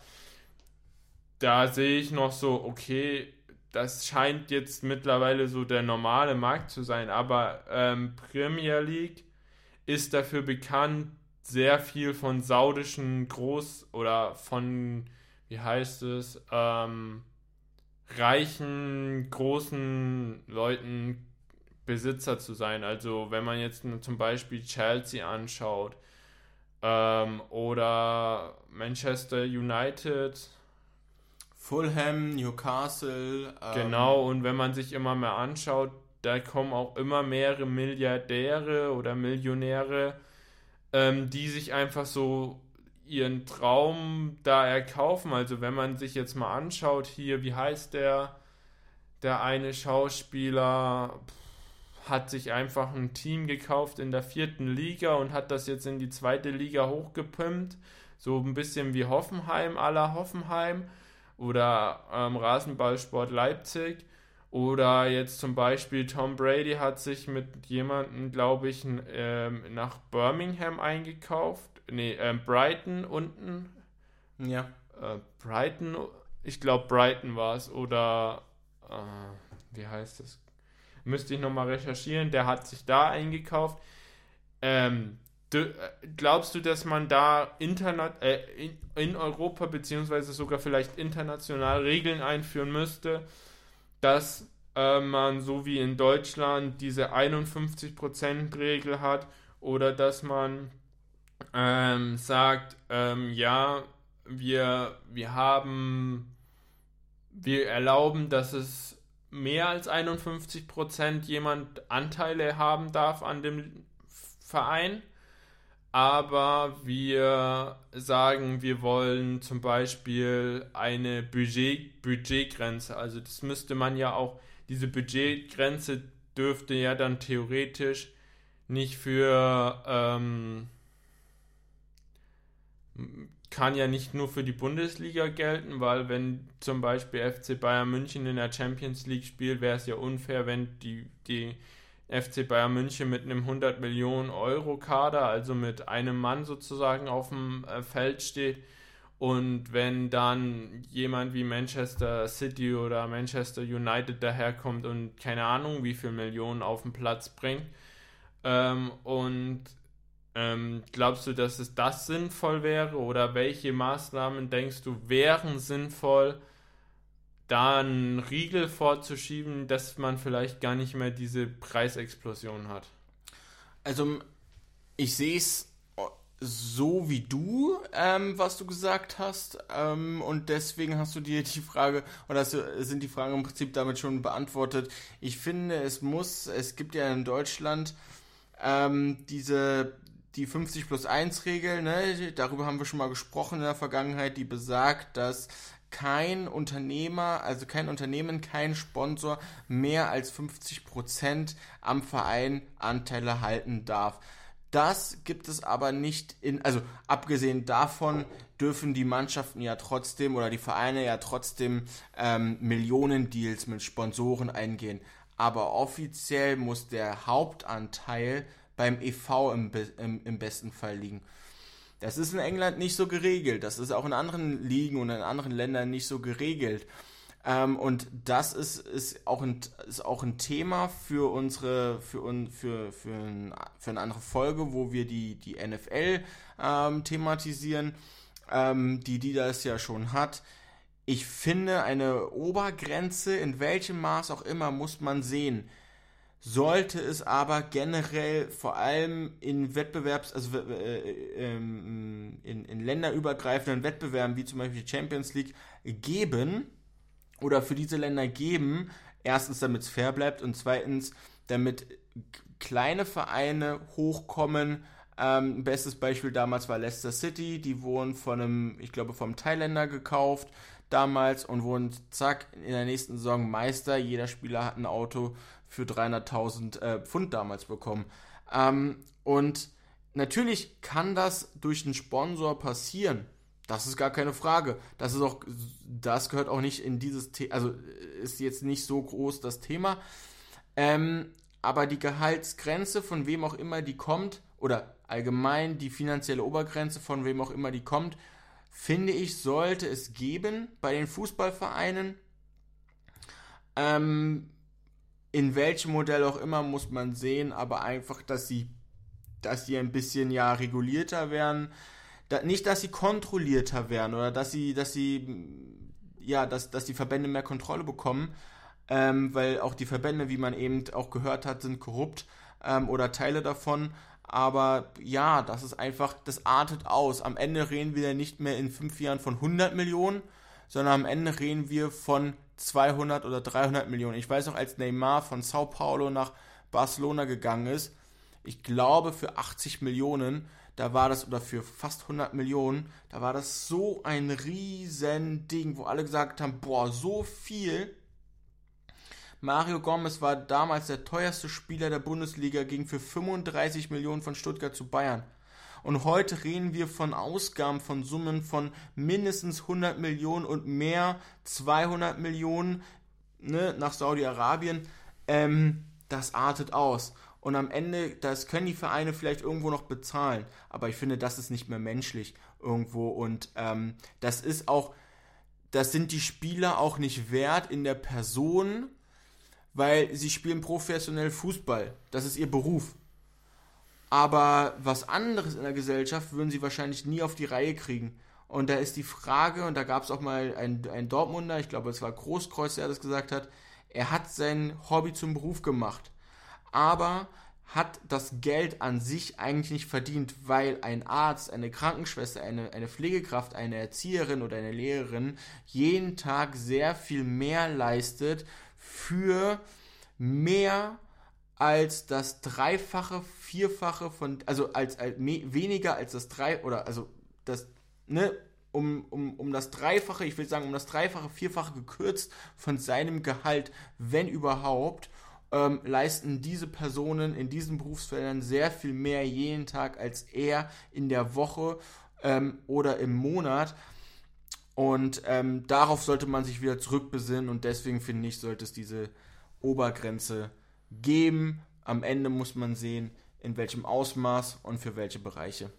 Da sehe ich noch so, okay, das scheint jetzt mittlerweile so der normale Markt zu sein, aber ähm, Premier League ist dafür bekannt, sehr viel von saudischen Groß- oder von, wie heißt es, ähm, reichen, großen Leuten Besitzer zu sein. Also wenn man jetzt zum Beispiel Chelsea anschaut ähm, oder Manchester United. Fulham, Newcastle. Ähm, genau, und wenn man sich immer mehr anschaut, da kommen auch immer mehrere Milliardäre oder Millionäre, ähm, die sich einfach so ihren Traum da erkaufen. Also wenn man sich jetzt mal anschaut, hier, wie heißt der, der eine Schauspieler, hat sich einfach ein Team gekauft in der vierten Liga und hat das jetzt in die zweite Liga hochgepimpt. So ein bisschen wie Hoffenheim aller Hoffenheim oder ähm, Rasenballsport Leipzig. Oder jetzt zum Beispiel Tom Brady hat sich mit jemandem, glaube ich, ähm, nach Birmingham eingekauft. Nee, äh, Brighton unten. Ja. Äh, Brighton, ich glaube Brighton war es. Oder äh, wie heißt das? Müsste ich nochmal recherchieren. Der hat sich da eingekauft. Ähm, du, glaubst du, dass man da internet, äh, in, in Europa beziehungsweise sogar vielleicht international Regeln einführen müsste? dass äh, man so wie in Deutschland diese 51%-Regel hat oder dass man ähm, sagt, ähm, ja, wir, wir haben, wir erlauben, dass es mehr als 51% jemand Anteile haben darf an dem Verein, aber wir sagen, wir wollen zum Beispiel eine Budget, Budgetgrenze. Also das müsste man ja auch, diese Budgetgrenze dürfte ja dann theoretisch nicht für, ähm, kann ja nicht nur für die Bundesliga gelten, weil wenn zum Beispiel FC Bayern München in der Champions League spielt, wäre es ja unfair, wenn die, die FC Bayern München mit einem 100 Millionen Euro Kader, also mit einem Mann sozusagen auf dem äh, Feld steht. Und wenn dann jemand wie Manchester City oder Manchester United daherkommt und keine Ahnung, wie viel Millionen auf den Platz bringt, ähm, und ähm, glaubst du, dass es das sinnvoll wäre oder welche Maßnahmen denkst du wären sinnvoll, da einen Riegel vorzuschieben, dass man vielleicht gar nicht mehr diese Preisexplosion hat? Also ich sehe es so wie du, ähm, was du gesagt hast. Ähm, und deswegen hast du dir die Frage, oder sind die Fragen im Prinzip damit schon beantwortet. Ich finde, es muss, es gibt ja in Deutschland ähm, diese, die 50 plus 1 Regel, ne? darüber haben wir schon mal gesprochen in der Vergangenheit, die besagt, dass kein Unternehmer, also kein Unternehmen, kein Sponsor mehr als 50% am Verein Anteile halten darf. Das gibt es aber nicht in, also abgesehen davon dürfen die Mannschaften ja trotzdem oder die Vereine ja trotzdem ähm, Millionendeals mit Sponsoren eingehen. Aber offiziell muss der Hauptanteil beim EV im, im, im besten Fall liegen. Das ist in England nicht so geregelt. Das ist auch in anderen Ligen und in anderen Ländern nicht so geregelt. Ähm, und das ist, ist, auch ein, ist auch ein Thema für unsere, für, un, für, für, ein, für eine andere Folge, wo wir die, die NFL ähm, thematisieren, ähm, die, die das ja schon hat. Ich finde, eine Obergrenze, in welchem Maß auch immer, muss man sehen sollte es aber generell vor allem in Wettbewerbs-, also äh, ähm, in, in länderübergreifenden Wettbewerben wie zum Beispiel Champions League geben oder für diese Länder geben, erstens damit es fair bleibt und zweitens damit kleine Vereine hochkommen. Ähm, bestes Beispiel damals war Leicester City, die wurden von einem, ich glaube, vom Thailänder gekauft damals und wurden zack in der nächsten Saison Meister. Jeder Spieler hat ein Auto für 300.000 äh, Pfund damals bekommen. Ähm, und natürlich kann das durch einen Sponsor passieren. Das ist gar keine Frage. Das ist auch, das gehört auch nicht in dieses Thema, also ist jetzt nicht so groß das Thema. Ähm, aber die Gehaltsgrenze, von wem auch immer die kommt, oder allgemein die finanzielle Obergrenze, von wem auch immer die kommt, finde ich, sollte es geben bei den Fußballvereinen. Ähm, in welchem Modell auch immer muss man sehen, aber einfach, dass sie, dass sie ein bisschen ja regulierter werden. Da, nicht, dass sie kontrollierter werden oder dass sie, dass sie, ja, dass, dass die Verbände mehr Kontrolle bekommen, ähm, weil auch die Verbände, wie man eben auch gehört hat, sind korrupt ähm, oder Teile davon. Aber ja, das ist einfach, das artet aus. Am Ende reden wir nicht mehr in fünf Jahren von 100 Millionen, sondern am Ende reden wir von 200 oder 300 Millionen. Ich weiß noch, als Neymar von Sao Paulo nach Barcelona gegangen ist, ich glaube für 80 Millionen, da war das, oder für fast 100 Millionen, da war das so ein riesen Ding, wo alle gesagt haben, boah, so viel. Mario Gomez war damals der teuerste Spieler der Bundesliga, ging für 35 Millionen von Stuttgart zu Bayern. Und heute reden wir von Ausgaben von Summen von mindestens 100 Millionen und mehr, 200 Millionen ne, nach Saudi-Arabien. Ähm, das artet aus. Und am Ende, das können die Vereine vielleicht irgendwo noch bezahlen. Aber ich finde, das ist nicht mehr menschlich irgendwo. Und ähm, das ist auch, das sind die Spieler auch nicht wert in der Person, weil sie spielen professionell Fußball. Das ist ihr Beruf. Aber was anderes in der Gesellschaft würden sie wahrscheinlich nie auf die Reihe kriegen. Und da ist die Frage, und da gab es auch mal einen, einen Dortmunder, ich glaube es war Großkreuz, der das gesagt hat, er hat sein Hobby zum Beruf gemacht. Aber hat das Geld an sich eigentlich nicht verdient, weil ein Arzt, eine Krankenschwester, eine, eine Pflegekraft, eine Erzieherin oder eine Lehrerin jeden Tag sehr viel mehr leistet für mehr als das Dreifache, Vierfache von, also als, als weniger als das Drei, oder also das, ne, um, um, um das Dreifache, ich will sagen, um das Dreifache, Vierfache gekürzt von seinem Gehalt, wenn überhaupt, ähm, leisten diese Personen in diesen Berufsfeldern sehr viel mehr jeden Tag als er in der Woche ähm, oder im Monat. Und ähm, darauf sollte man sich wieder zurückbesinnen und deswegen finde ich, sollte es diese Obergrenze geben. Am Ende muss man sehen, in welchem Ausmaß und für welche Bereiche.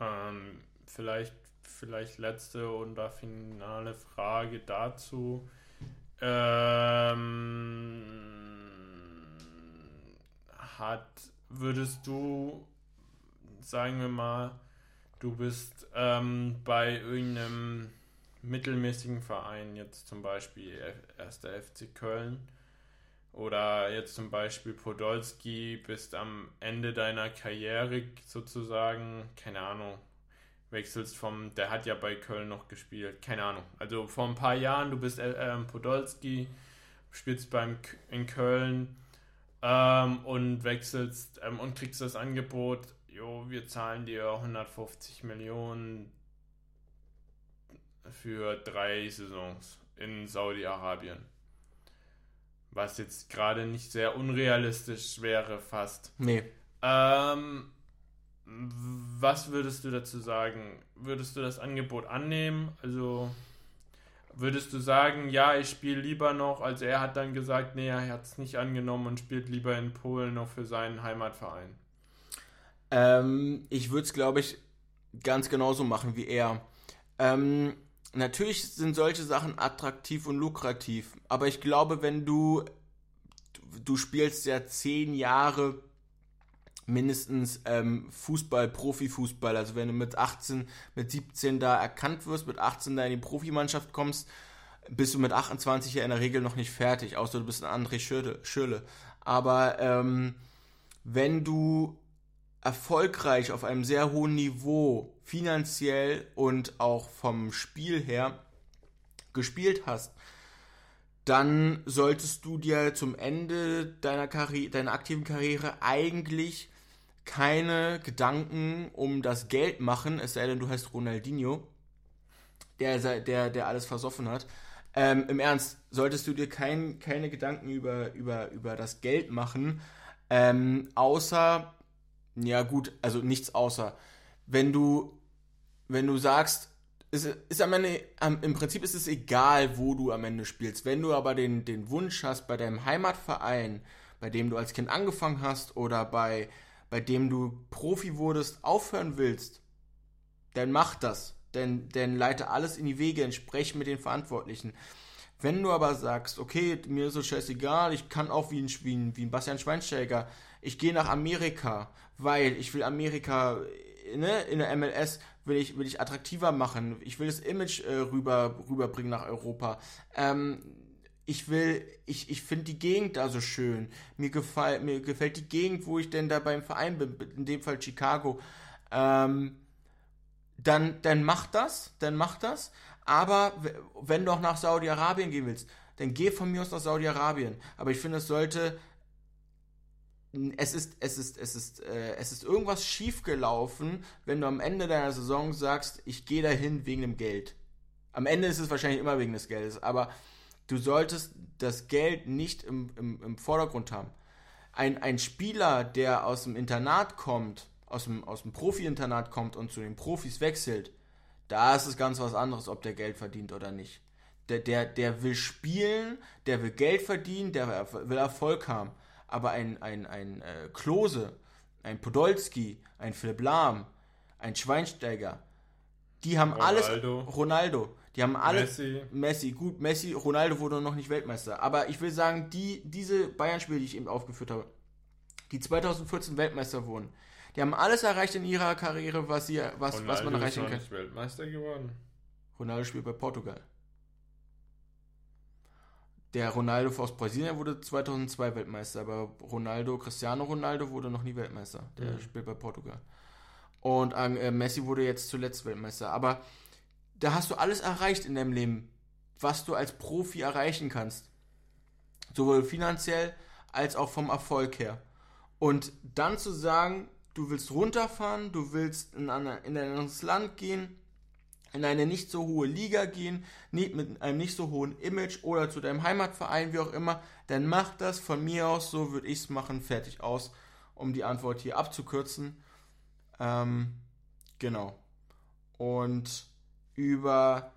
Ähm, vielleicht, vielleicht letzte und finale Frage dazu. Ähm, hat, würdest du, sagen wir mal, du bist ähm, bei irgendeinem mittelmäßigen Verein, jetzt zum Beispiel 1. FC Köln, oder jetzt zum Beispiel Podolski, bist am Ende deiner Karriere sozusagen, keine Ahnung, wechselst vom, der hat ja bei Köln noch gespielt, keine Ahnung. Also vor ein paar Jahren, du bist äh, ähm, Podolski, spielst beim in Köln ähm, und wechselst ähm, und kriegst das Angebot, jo, wir zahlen dir 150 Millionen für drei Saisons in Saudi-Arabien was jetzt gerade nicht sehr unrealistisch wäre, fast. Nee. Ähm, was würdest du dazu sagen? Würdest du das Angebot annehmen? Also würdest du sagen, ja, ich spiele lieber noch, also er hat dann gesagt, nee, er hat es nicht angenommen und spielt lieber in Polen noch für seinen Heimatverein? Ähm, ich würde es, glaube ich, ganz genauso machen wie er. Ähm, natürlich sind solche Sachen attraktiv und lukrativ, aber ich glaube, wenn du du spielst ja zehn Jahre mindestens ähm, Fußball, Profifußball, also wenn du mit 18, mit 17 da erkannt wirst, mit 18 da in die Profimannschaft kommst, bist du mit 28 ja in der Regel noch nicht fertig, außer du bist ein André Schürle. Aber ähm, wenn du erfolgreich auf einem sehr hohen Niveau, finanziell und auch vom Spiel her gespielt hast, dann solltest du dir zum Ende deiner, Karri deiner aktiven Karriere eigentlich keine Gedanken um das Geld machen, es sei denn, du heißt Ronaldinho, der, der, der alles versoffen hat. Ähm, Im Ernst, solltest du dir kein, keine Gedanken über, über, über das Geld machen, ähm, außer ja gut, also nichts außer. Wenn du, wenn du sagst, ist, ist am Ende, im Prinzip ist es egal, wo du am Ende spielst. Wenn du aber den, den Wunsch hast, bei deinem Heimatverein, bei dem du als Kind angefangen hast oder bei, bei dem du Profi wurdest, aufhören willst, dann mach das. Denn, denn leite alles in die Wege, entsprech mit den Verantwortlichen. Wenn du aber sagst, okay, mir ist so scheißegal, ich kann auch wie ein, wie ein, wie ein Bastian Schweinsteiger, ich gehe nach Amerika, weil ich will Amerika ne, in der MLS will ich, will ich attraktiver machen, ich will das Image äh, rüber, rüberbringen nach Europa. Ähm, ich will, ich, ich finde die Gegend da so schön. Mir gefällt, mir gefällt die Gegend, wo ich denn da beim Verein bin, in dem Fall Chicago. Ähm, dann, dann mach das, dann mach das. Aber wenn du auch nach Saudi-Arabien gehen willst, dann geh von mir aus nach Saudi-Arabien. Aber ich finde, es sollte es ist, es ist, es ist, äh, es ist irgendwas schiefgelaufen, wenn du am Ende deiner Saison sagst, ich gehe dahin wegen dem Geld. Am Ende ist es wahrscheinlich immer wegen des Geldes, aber du solltest das Geld nicht im, im, im Vordergrund haben. Ein, ein Spieler, der aus dem Internat kommt, aus dem, aus dem Profi-Internat kommt und zu den Profis wechselt, da ist es ganz was anderes, ob der Geld verdient oder nicht. Der, der, der will spielen, der will Geld verdienen, der will Erfolg haben aber ein, ein, ein äh, Klose, ein Podolski, ein Philipp Lahm, ein Schweinsteiger, die haben Ronaldo. alles. Ronaldo. Die haben alle. Messi. Messi, gut, Messi, Ronaldo wurde noch nicht Weltmeister. Aber ich will sagen, die, diese Bayern-Spiele, die ich eben aufgeführt habe, die 2014 Weltmeister wurden, die haben alles erreicht in ihrer Karriere, was, sie, was, was man erreichen kann. Nicht Weltmeister geworden. Ronaldo spielt bei Portugal. Der Ronaldo aus Brasilien wurde 2002 Weltmeister, aber Ronaldo, Cristiano Ronaldo wurde noch nie Weltmeister. Der mhm. spielt bei Portugal. Und äh, Messi wurde jetzt zuletzt Weltmeister. Aber da hast du alles erreicht in deinem Leben, was du als Profi erreichen kannst. Sowohl finanziell als auch vom Erfolg her. Und dann zu sagen, du willst runterfahren, du willst in, eine, in ein anderes Land gehen, in eine nicht so hohe Liga gehen, mit einem nicht so hohen Image oder zu deinem Heimatverein, wie auch immer, dann mach das von mir aus, so würde ich es machen, fertig aus, um die Antwort hier abzukürzen. Ähm, genau. Und über,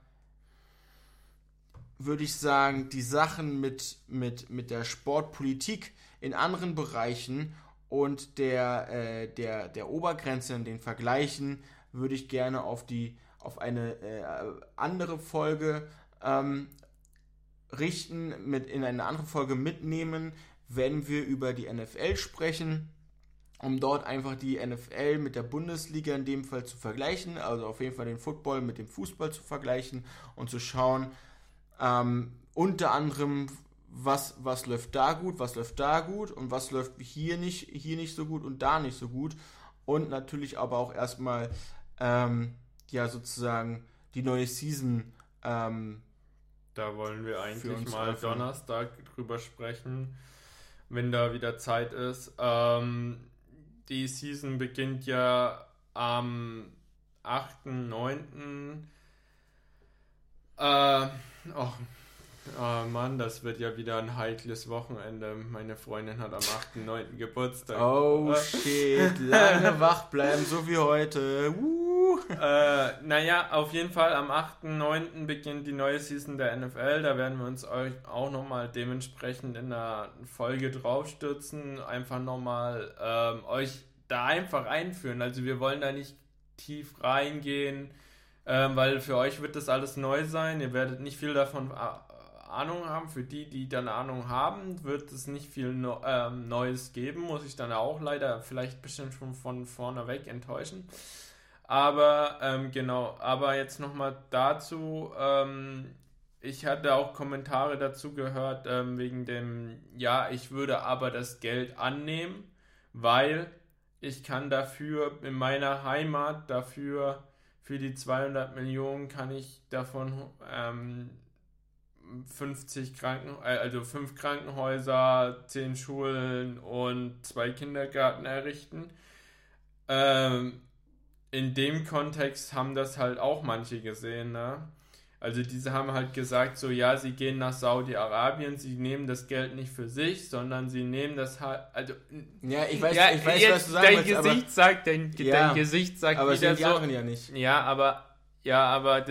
würde ich sagen, die Sachen mit, mit, mit der Sportpolitik in anderen Bereichen und der, äh, der, der Obergrenze in den Vergleichen würde ich gerne auf die auf eine äh, andere Folge ähm, richten, mit in eine andere Folge mitnehmen, wenn wir über die NFL sprechen, um dort einfach die NFL mit der Bundesliga in dem Fall zu vergleichen, also auf jeden Fall den Football mit dem Fußball zu vergleichen und zu schauen, ähm, unter anderem, was, was läuft da gut, was läuft da gut und was läuft hier nicht, hier nicht so gut und da nicht so gut. Und natürlich aber auch erstmal ähm, ja sozusagen die neue Season. Ähm, da wollen wir eigentlich mal öffnen. Donnerstag drüber sprechen, wenn da wieder Zeit ist. Ähm, die Season beginnt ja am 8.9. Äh, oh, oh Mann, das wird ja wieder ein heikles Wochenende. Meine Freundin hat am 8.9. Geburtstag. Oh shit, lange wach bleiben, so wie heute. Uh äh, naja, auf jeden Fall am 8.9. beginnt die neue Season der NFL. Da werden wir uns euch auch nochmal dementsprechend in der Folge draufstürzen. Einfach nochmal ähm, euch da einfach einführen. Also wir wollen da nicht tief reingehen, ähm, weil für euch wird das alles neu sein. Ihr werdet nicht viel davon äh, Ahnung haben. Für die, die dann Ahnung haben, wird es nicht viel no ähm, Neues geben. Muss ich dann auch leider vielleicht bestimmt schon von vorne weg enttäuschen. Aber ähm, genau, aber jetzt nochmal dazu. Ähm, ich hatte auch Kommentare dazu gehört, ähm, wegen dem, ja, ich würde aber das Geld annehmen, weil ich kann dafür in meiner Heimat, dafür für die 200 Millionen kann ich davon ähm, 50 Kranken, äh, also 5 Krankenhäuser, 10 Schulen und zwei Kindergärten errichten. Ähm, in dem Kontext haben das halt auch manche gesehen, ne? Also diese haben halt gesagt, so ja, sie gehen nach Saudi-Arabien, sie nehmen das Geld nicht für sich, sondern sie nehmen das halt, also ja, ich weiß, ja, ich weiß, was du sagen Dein willst, Gesicht aber, sagt, dein, ja, dein Gesicht sagt aber wieder so. ja nicht. Ja, aber ja, aber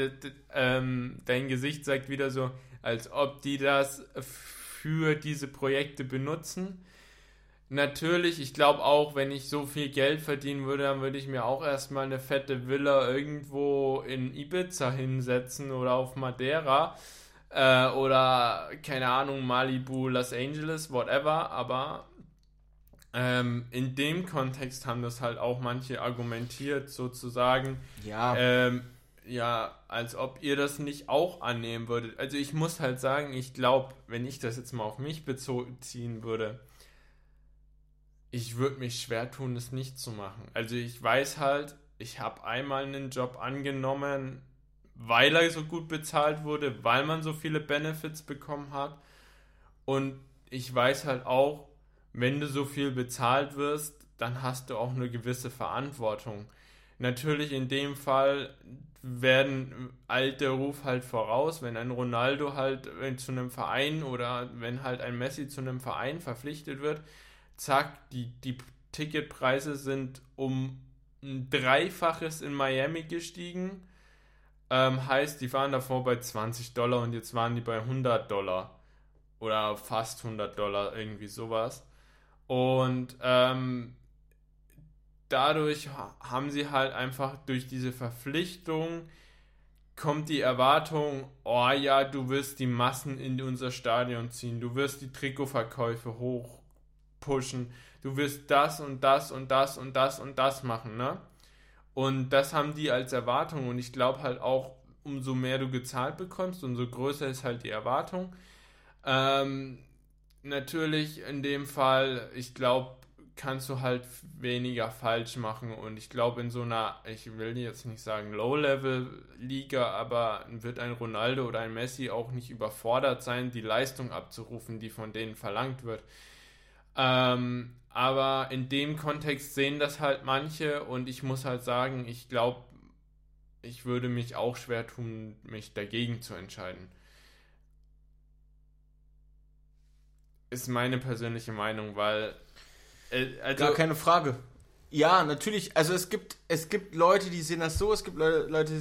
ähm, dein Gesicht sagt wieder so, als ob die das für diese Projekte benutzen Natürlich, ich glaube auch, wenn ich so viel Geld verdienen würde, dann würde ich mir auch erstmal eine fette Villa irgendwo in Ibiza hinsetzen oder auf Madeira. Äh, oder keine Ahnung, Malibu, Los Angeles, whatever. Aber ähm, in dem Kontext haben das halt auch manche argumentiert, sozusagen. Ja. Ähm, ja, als ob ihr das nicht auch annehmen würdet. Also ich muss halt sagen, ich glaube, wenn ich das jetzt mal auf mich beziehen würde, ich würde mich schwer tun, es nicht zu machen. Also ich weiß halt, ich habe einmal einen Job angenommen, weil er so gut bezahlt wurde, weil man so viele Benefits bekommen hat. Und ich weiß halt auch, wenn du so viel bezahlt wirst, dann hast du auch eine gewisse Verantwortung. Natürlich in dem Fall werden alte Ruf halt voraus, wenn ein Ronaldo halt zu einem Verein oder wenn halt ein Messi zu einem Verein verpflichtet wird, zack, die, die Ticketpreise sind um ein Dreifaches in Miami gestiegen. Ähm, heißt, die waren davor bei 20 Dollar und jetzt waren die bei 100 Dollar. Oder fast 100 Dollar, irgendwie sowas. Und ähm, dadurch haben sie halt einfach durch diese Verpflichtung kommt die Erwartung, oh ja, du wirst die Massen in unser Stadion ziehen, du wirst die Trikotverkäufe hoch pushen, du wirst das und das und das und das und das machen, ne? Und das haben die als Erwartung und ich glaube halt auch, umso mehr du gezahlt bekommst, umso größer ist halt die Erwartung. Ähm, natürlich in dem Fall, ich glaube, kannst du halt weniger falsch machen und ich glaube in so einer, ich will jetzt nicht sagen Low-Level-Liga, aber wird ein Ronaldo oder ein Messi auch nicht überfordert sein, die Leistung abzurufen, die von denen verlangt wird. Ähm, aber in dem Kontext sehen das halt manche und ich muss halt sagen, ich glaube, ich würde mich auch schwer tun, mich dagegen zu entscheiden. Ist meine persönliche Meinung, weil. Äh, also Gar keine Frage. Ja, natürlich. Also es gibt, es gibt Leute, die sehen das so, es gibt Leute,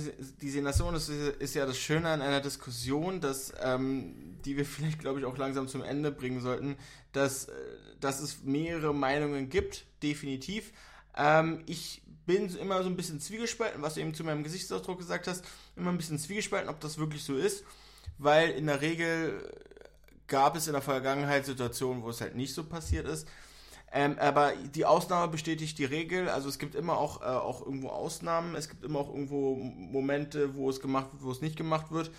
die sehen das so. Und das ist, ja das Schöne an einer Diskussion, dass, ähm, die wir vielleicht, glaube ich, auch langsam zum Ende bringen sollten, dass, äh, dass es mehrere Meinungen gibt, definitiv. Ähm, ich bin immer so ein bisschen zwiegespalten, was du eben zu meinem Gesichtsausdruck gesagt hast, immer ein bisschen zwiegespalten, ob das wirklich so ist, weil in der Regel gab es in der Vergangenheit Situationen, wo es halt nicht so passiert ist. Ähm, aber die Ausnahme bestätigt die Regel. Also es gibt immer auch, äh, auch irgendwo Ausnahmen. Es gibt immer auch irgendwo Momente, wo es gemacht wird, wo es nicht gemacht wird.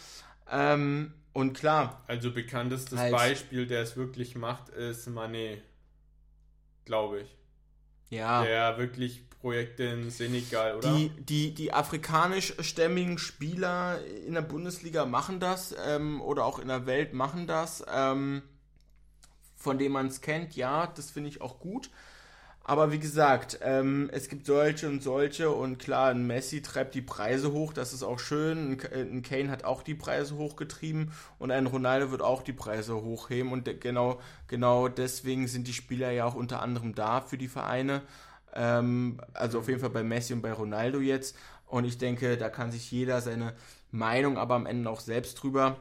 Ähm, und klar. Also bekanntestes halt, Beispiel, der es wirklich macht, ist Manet. Glaube ich. Ja. Der wirklich Projekte in Senegal, oder? Die, die, die afrikanischstämmigen Spieler in der Bundesliga machen das ähm, oder auch in der Welt machen das. Ähm, von dem man es kennt, ja, das finde ich auch gut. Aber wie gesagt, ähm, es gibt solche und solche und klar, ein Messi treibt die Preise hoch, das ist auch schön. Ein, Kane hat auch die Preise hochgetrieben und ein Ronaldo wird auch die Preise hochheben und genau, genau deswegen sind die Spieler ja auch unter anderem da für die Vereine. Ähm, also auf jeden Fall bei Messi und bei Ronaldo jetzt. Und ich denke, da kann sich jeder seine Meinung aber am Ende auch selbst drüber,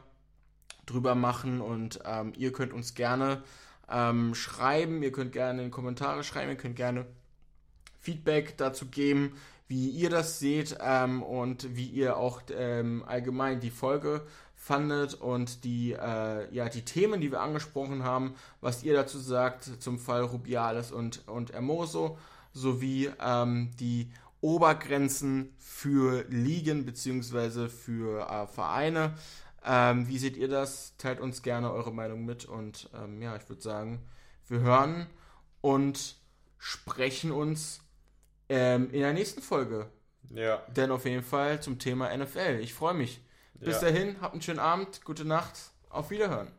drüber machen. Und ähm, ihr könnt uns gerne ähm, schreiben, ihr könnt gerne in Kommentare schreiben, ihr könnt gerne Feedback dazu geben, wie ihr das seht ähm, und wie ihr auch ähm, allgemein die Folge fandet und die, äh, ja, die Themen, die wir angesprochen haben, was ihr dazu sagt zum Fall Rubiales und, und Hermoso sowie ähm, die Obergrenzen für Ligen bzw. für äh, Vereine. Ähm, wie seht ihr das? Teilt uns gerne eure Meinung mit und ähm, ja, ich würde sagen, wir hören und sprechen uns ähm, in der nächsten Folge. Ja. Denn auf jeden Fall zum Thema NFL. Ich freue mich. Bis ja. dahin, habt einen schönen Abend, gute Nacht, auf Wiederhören.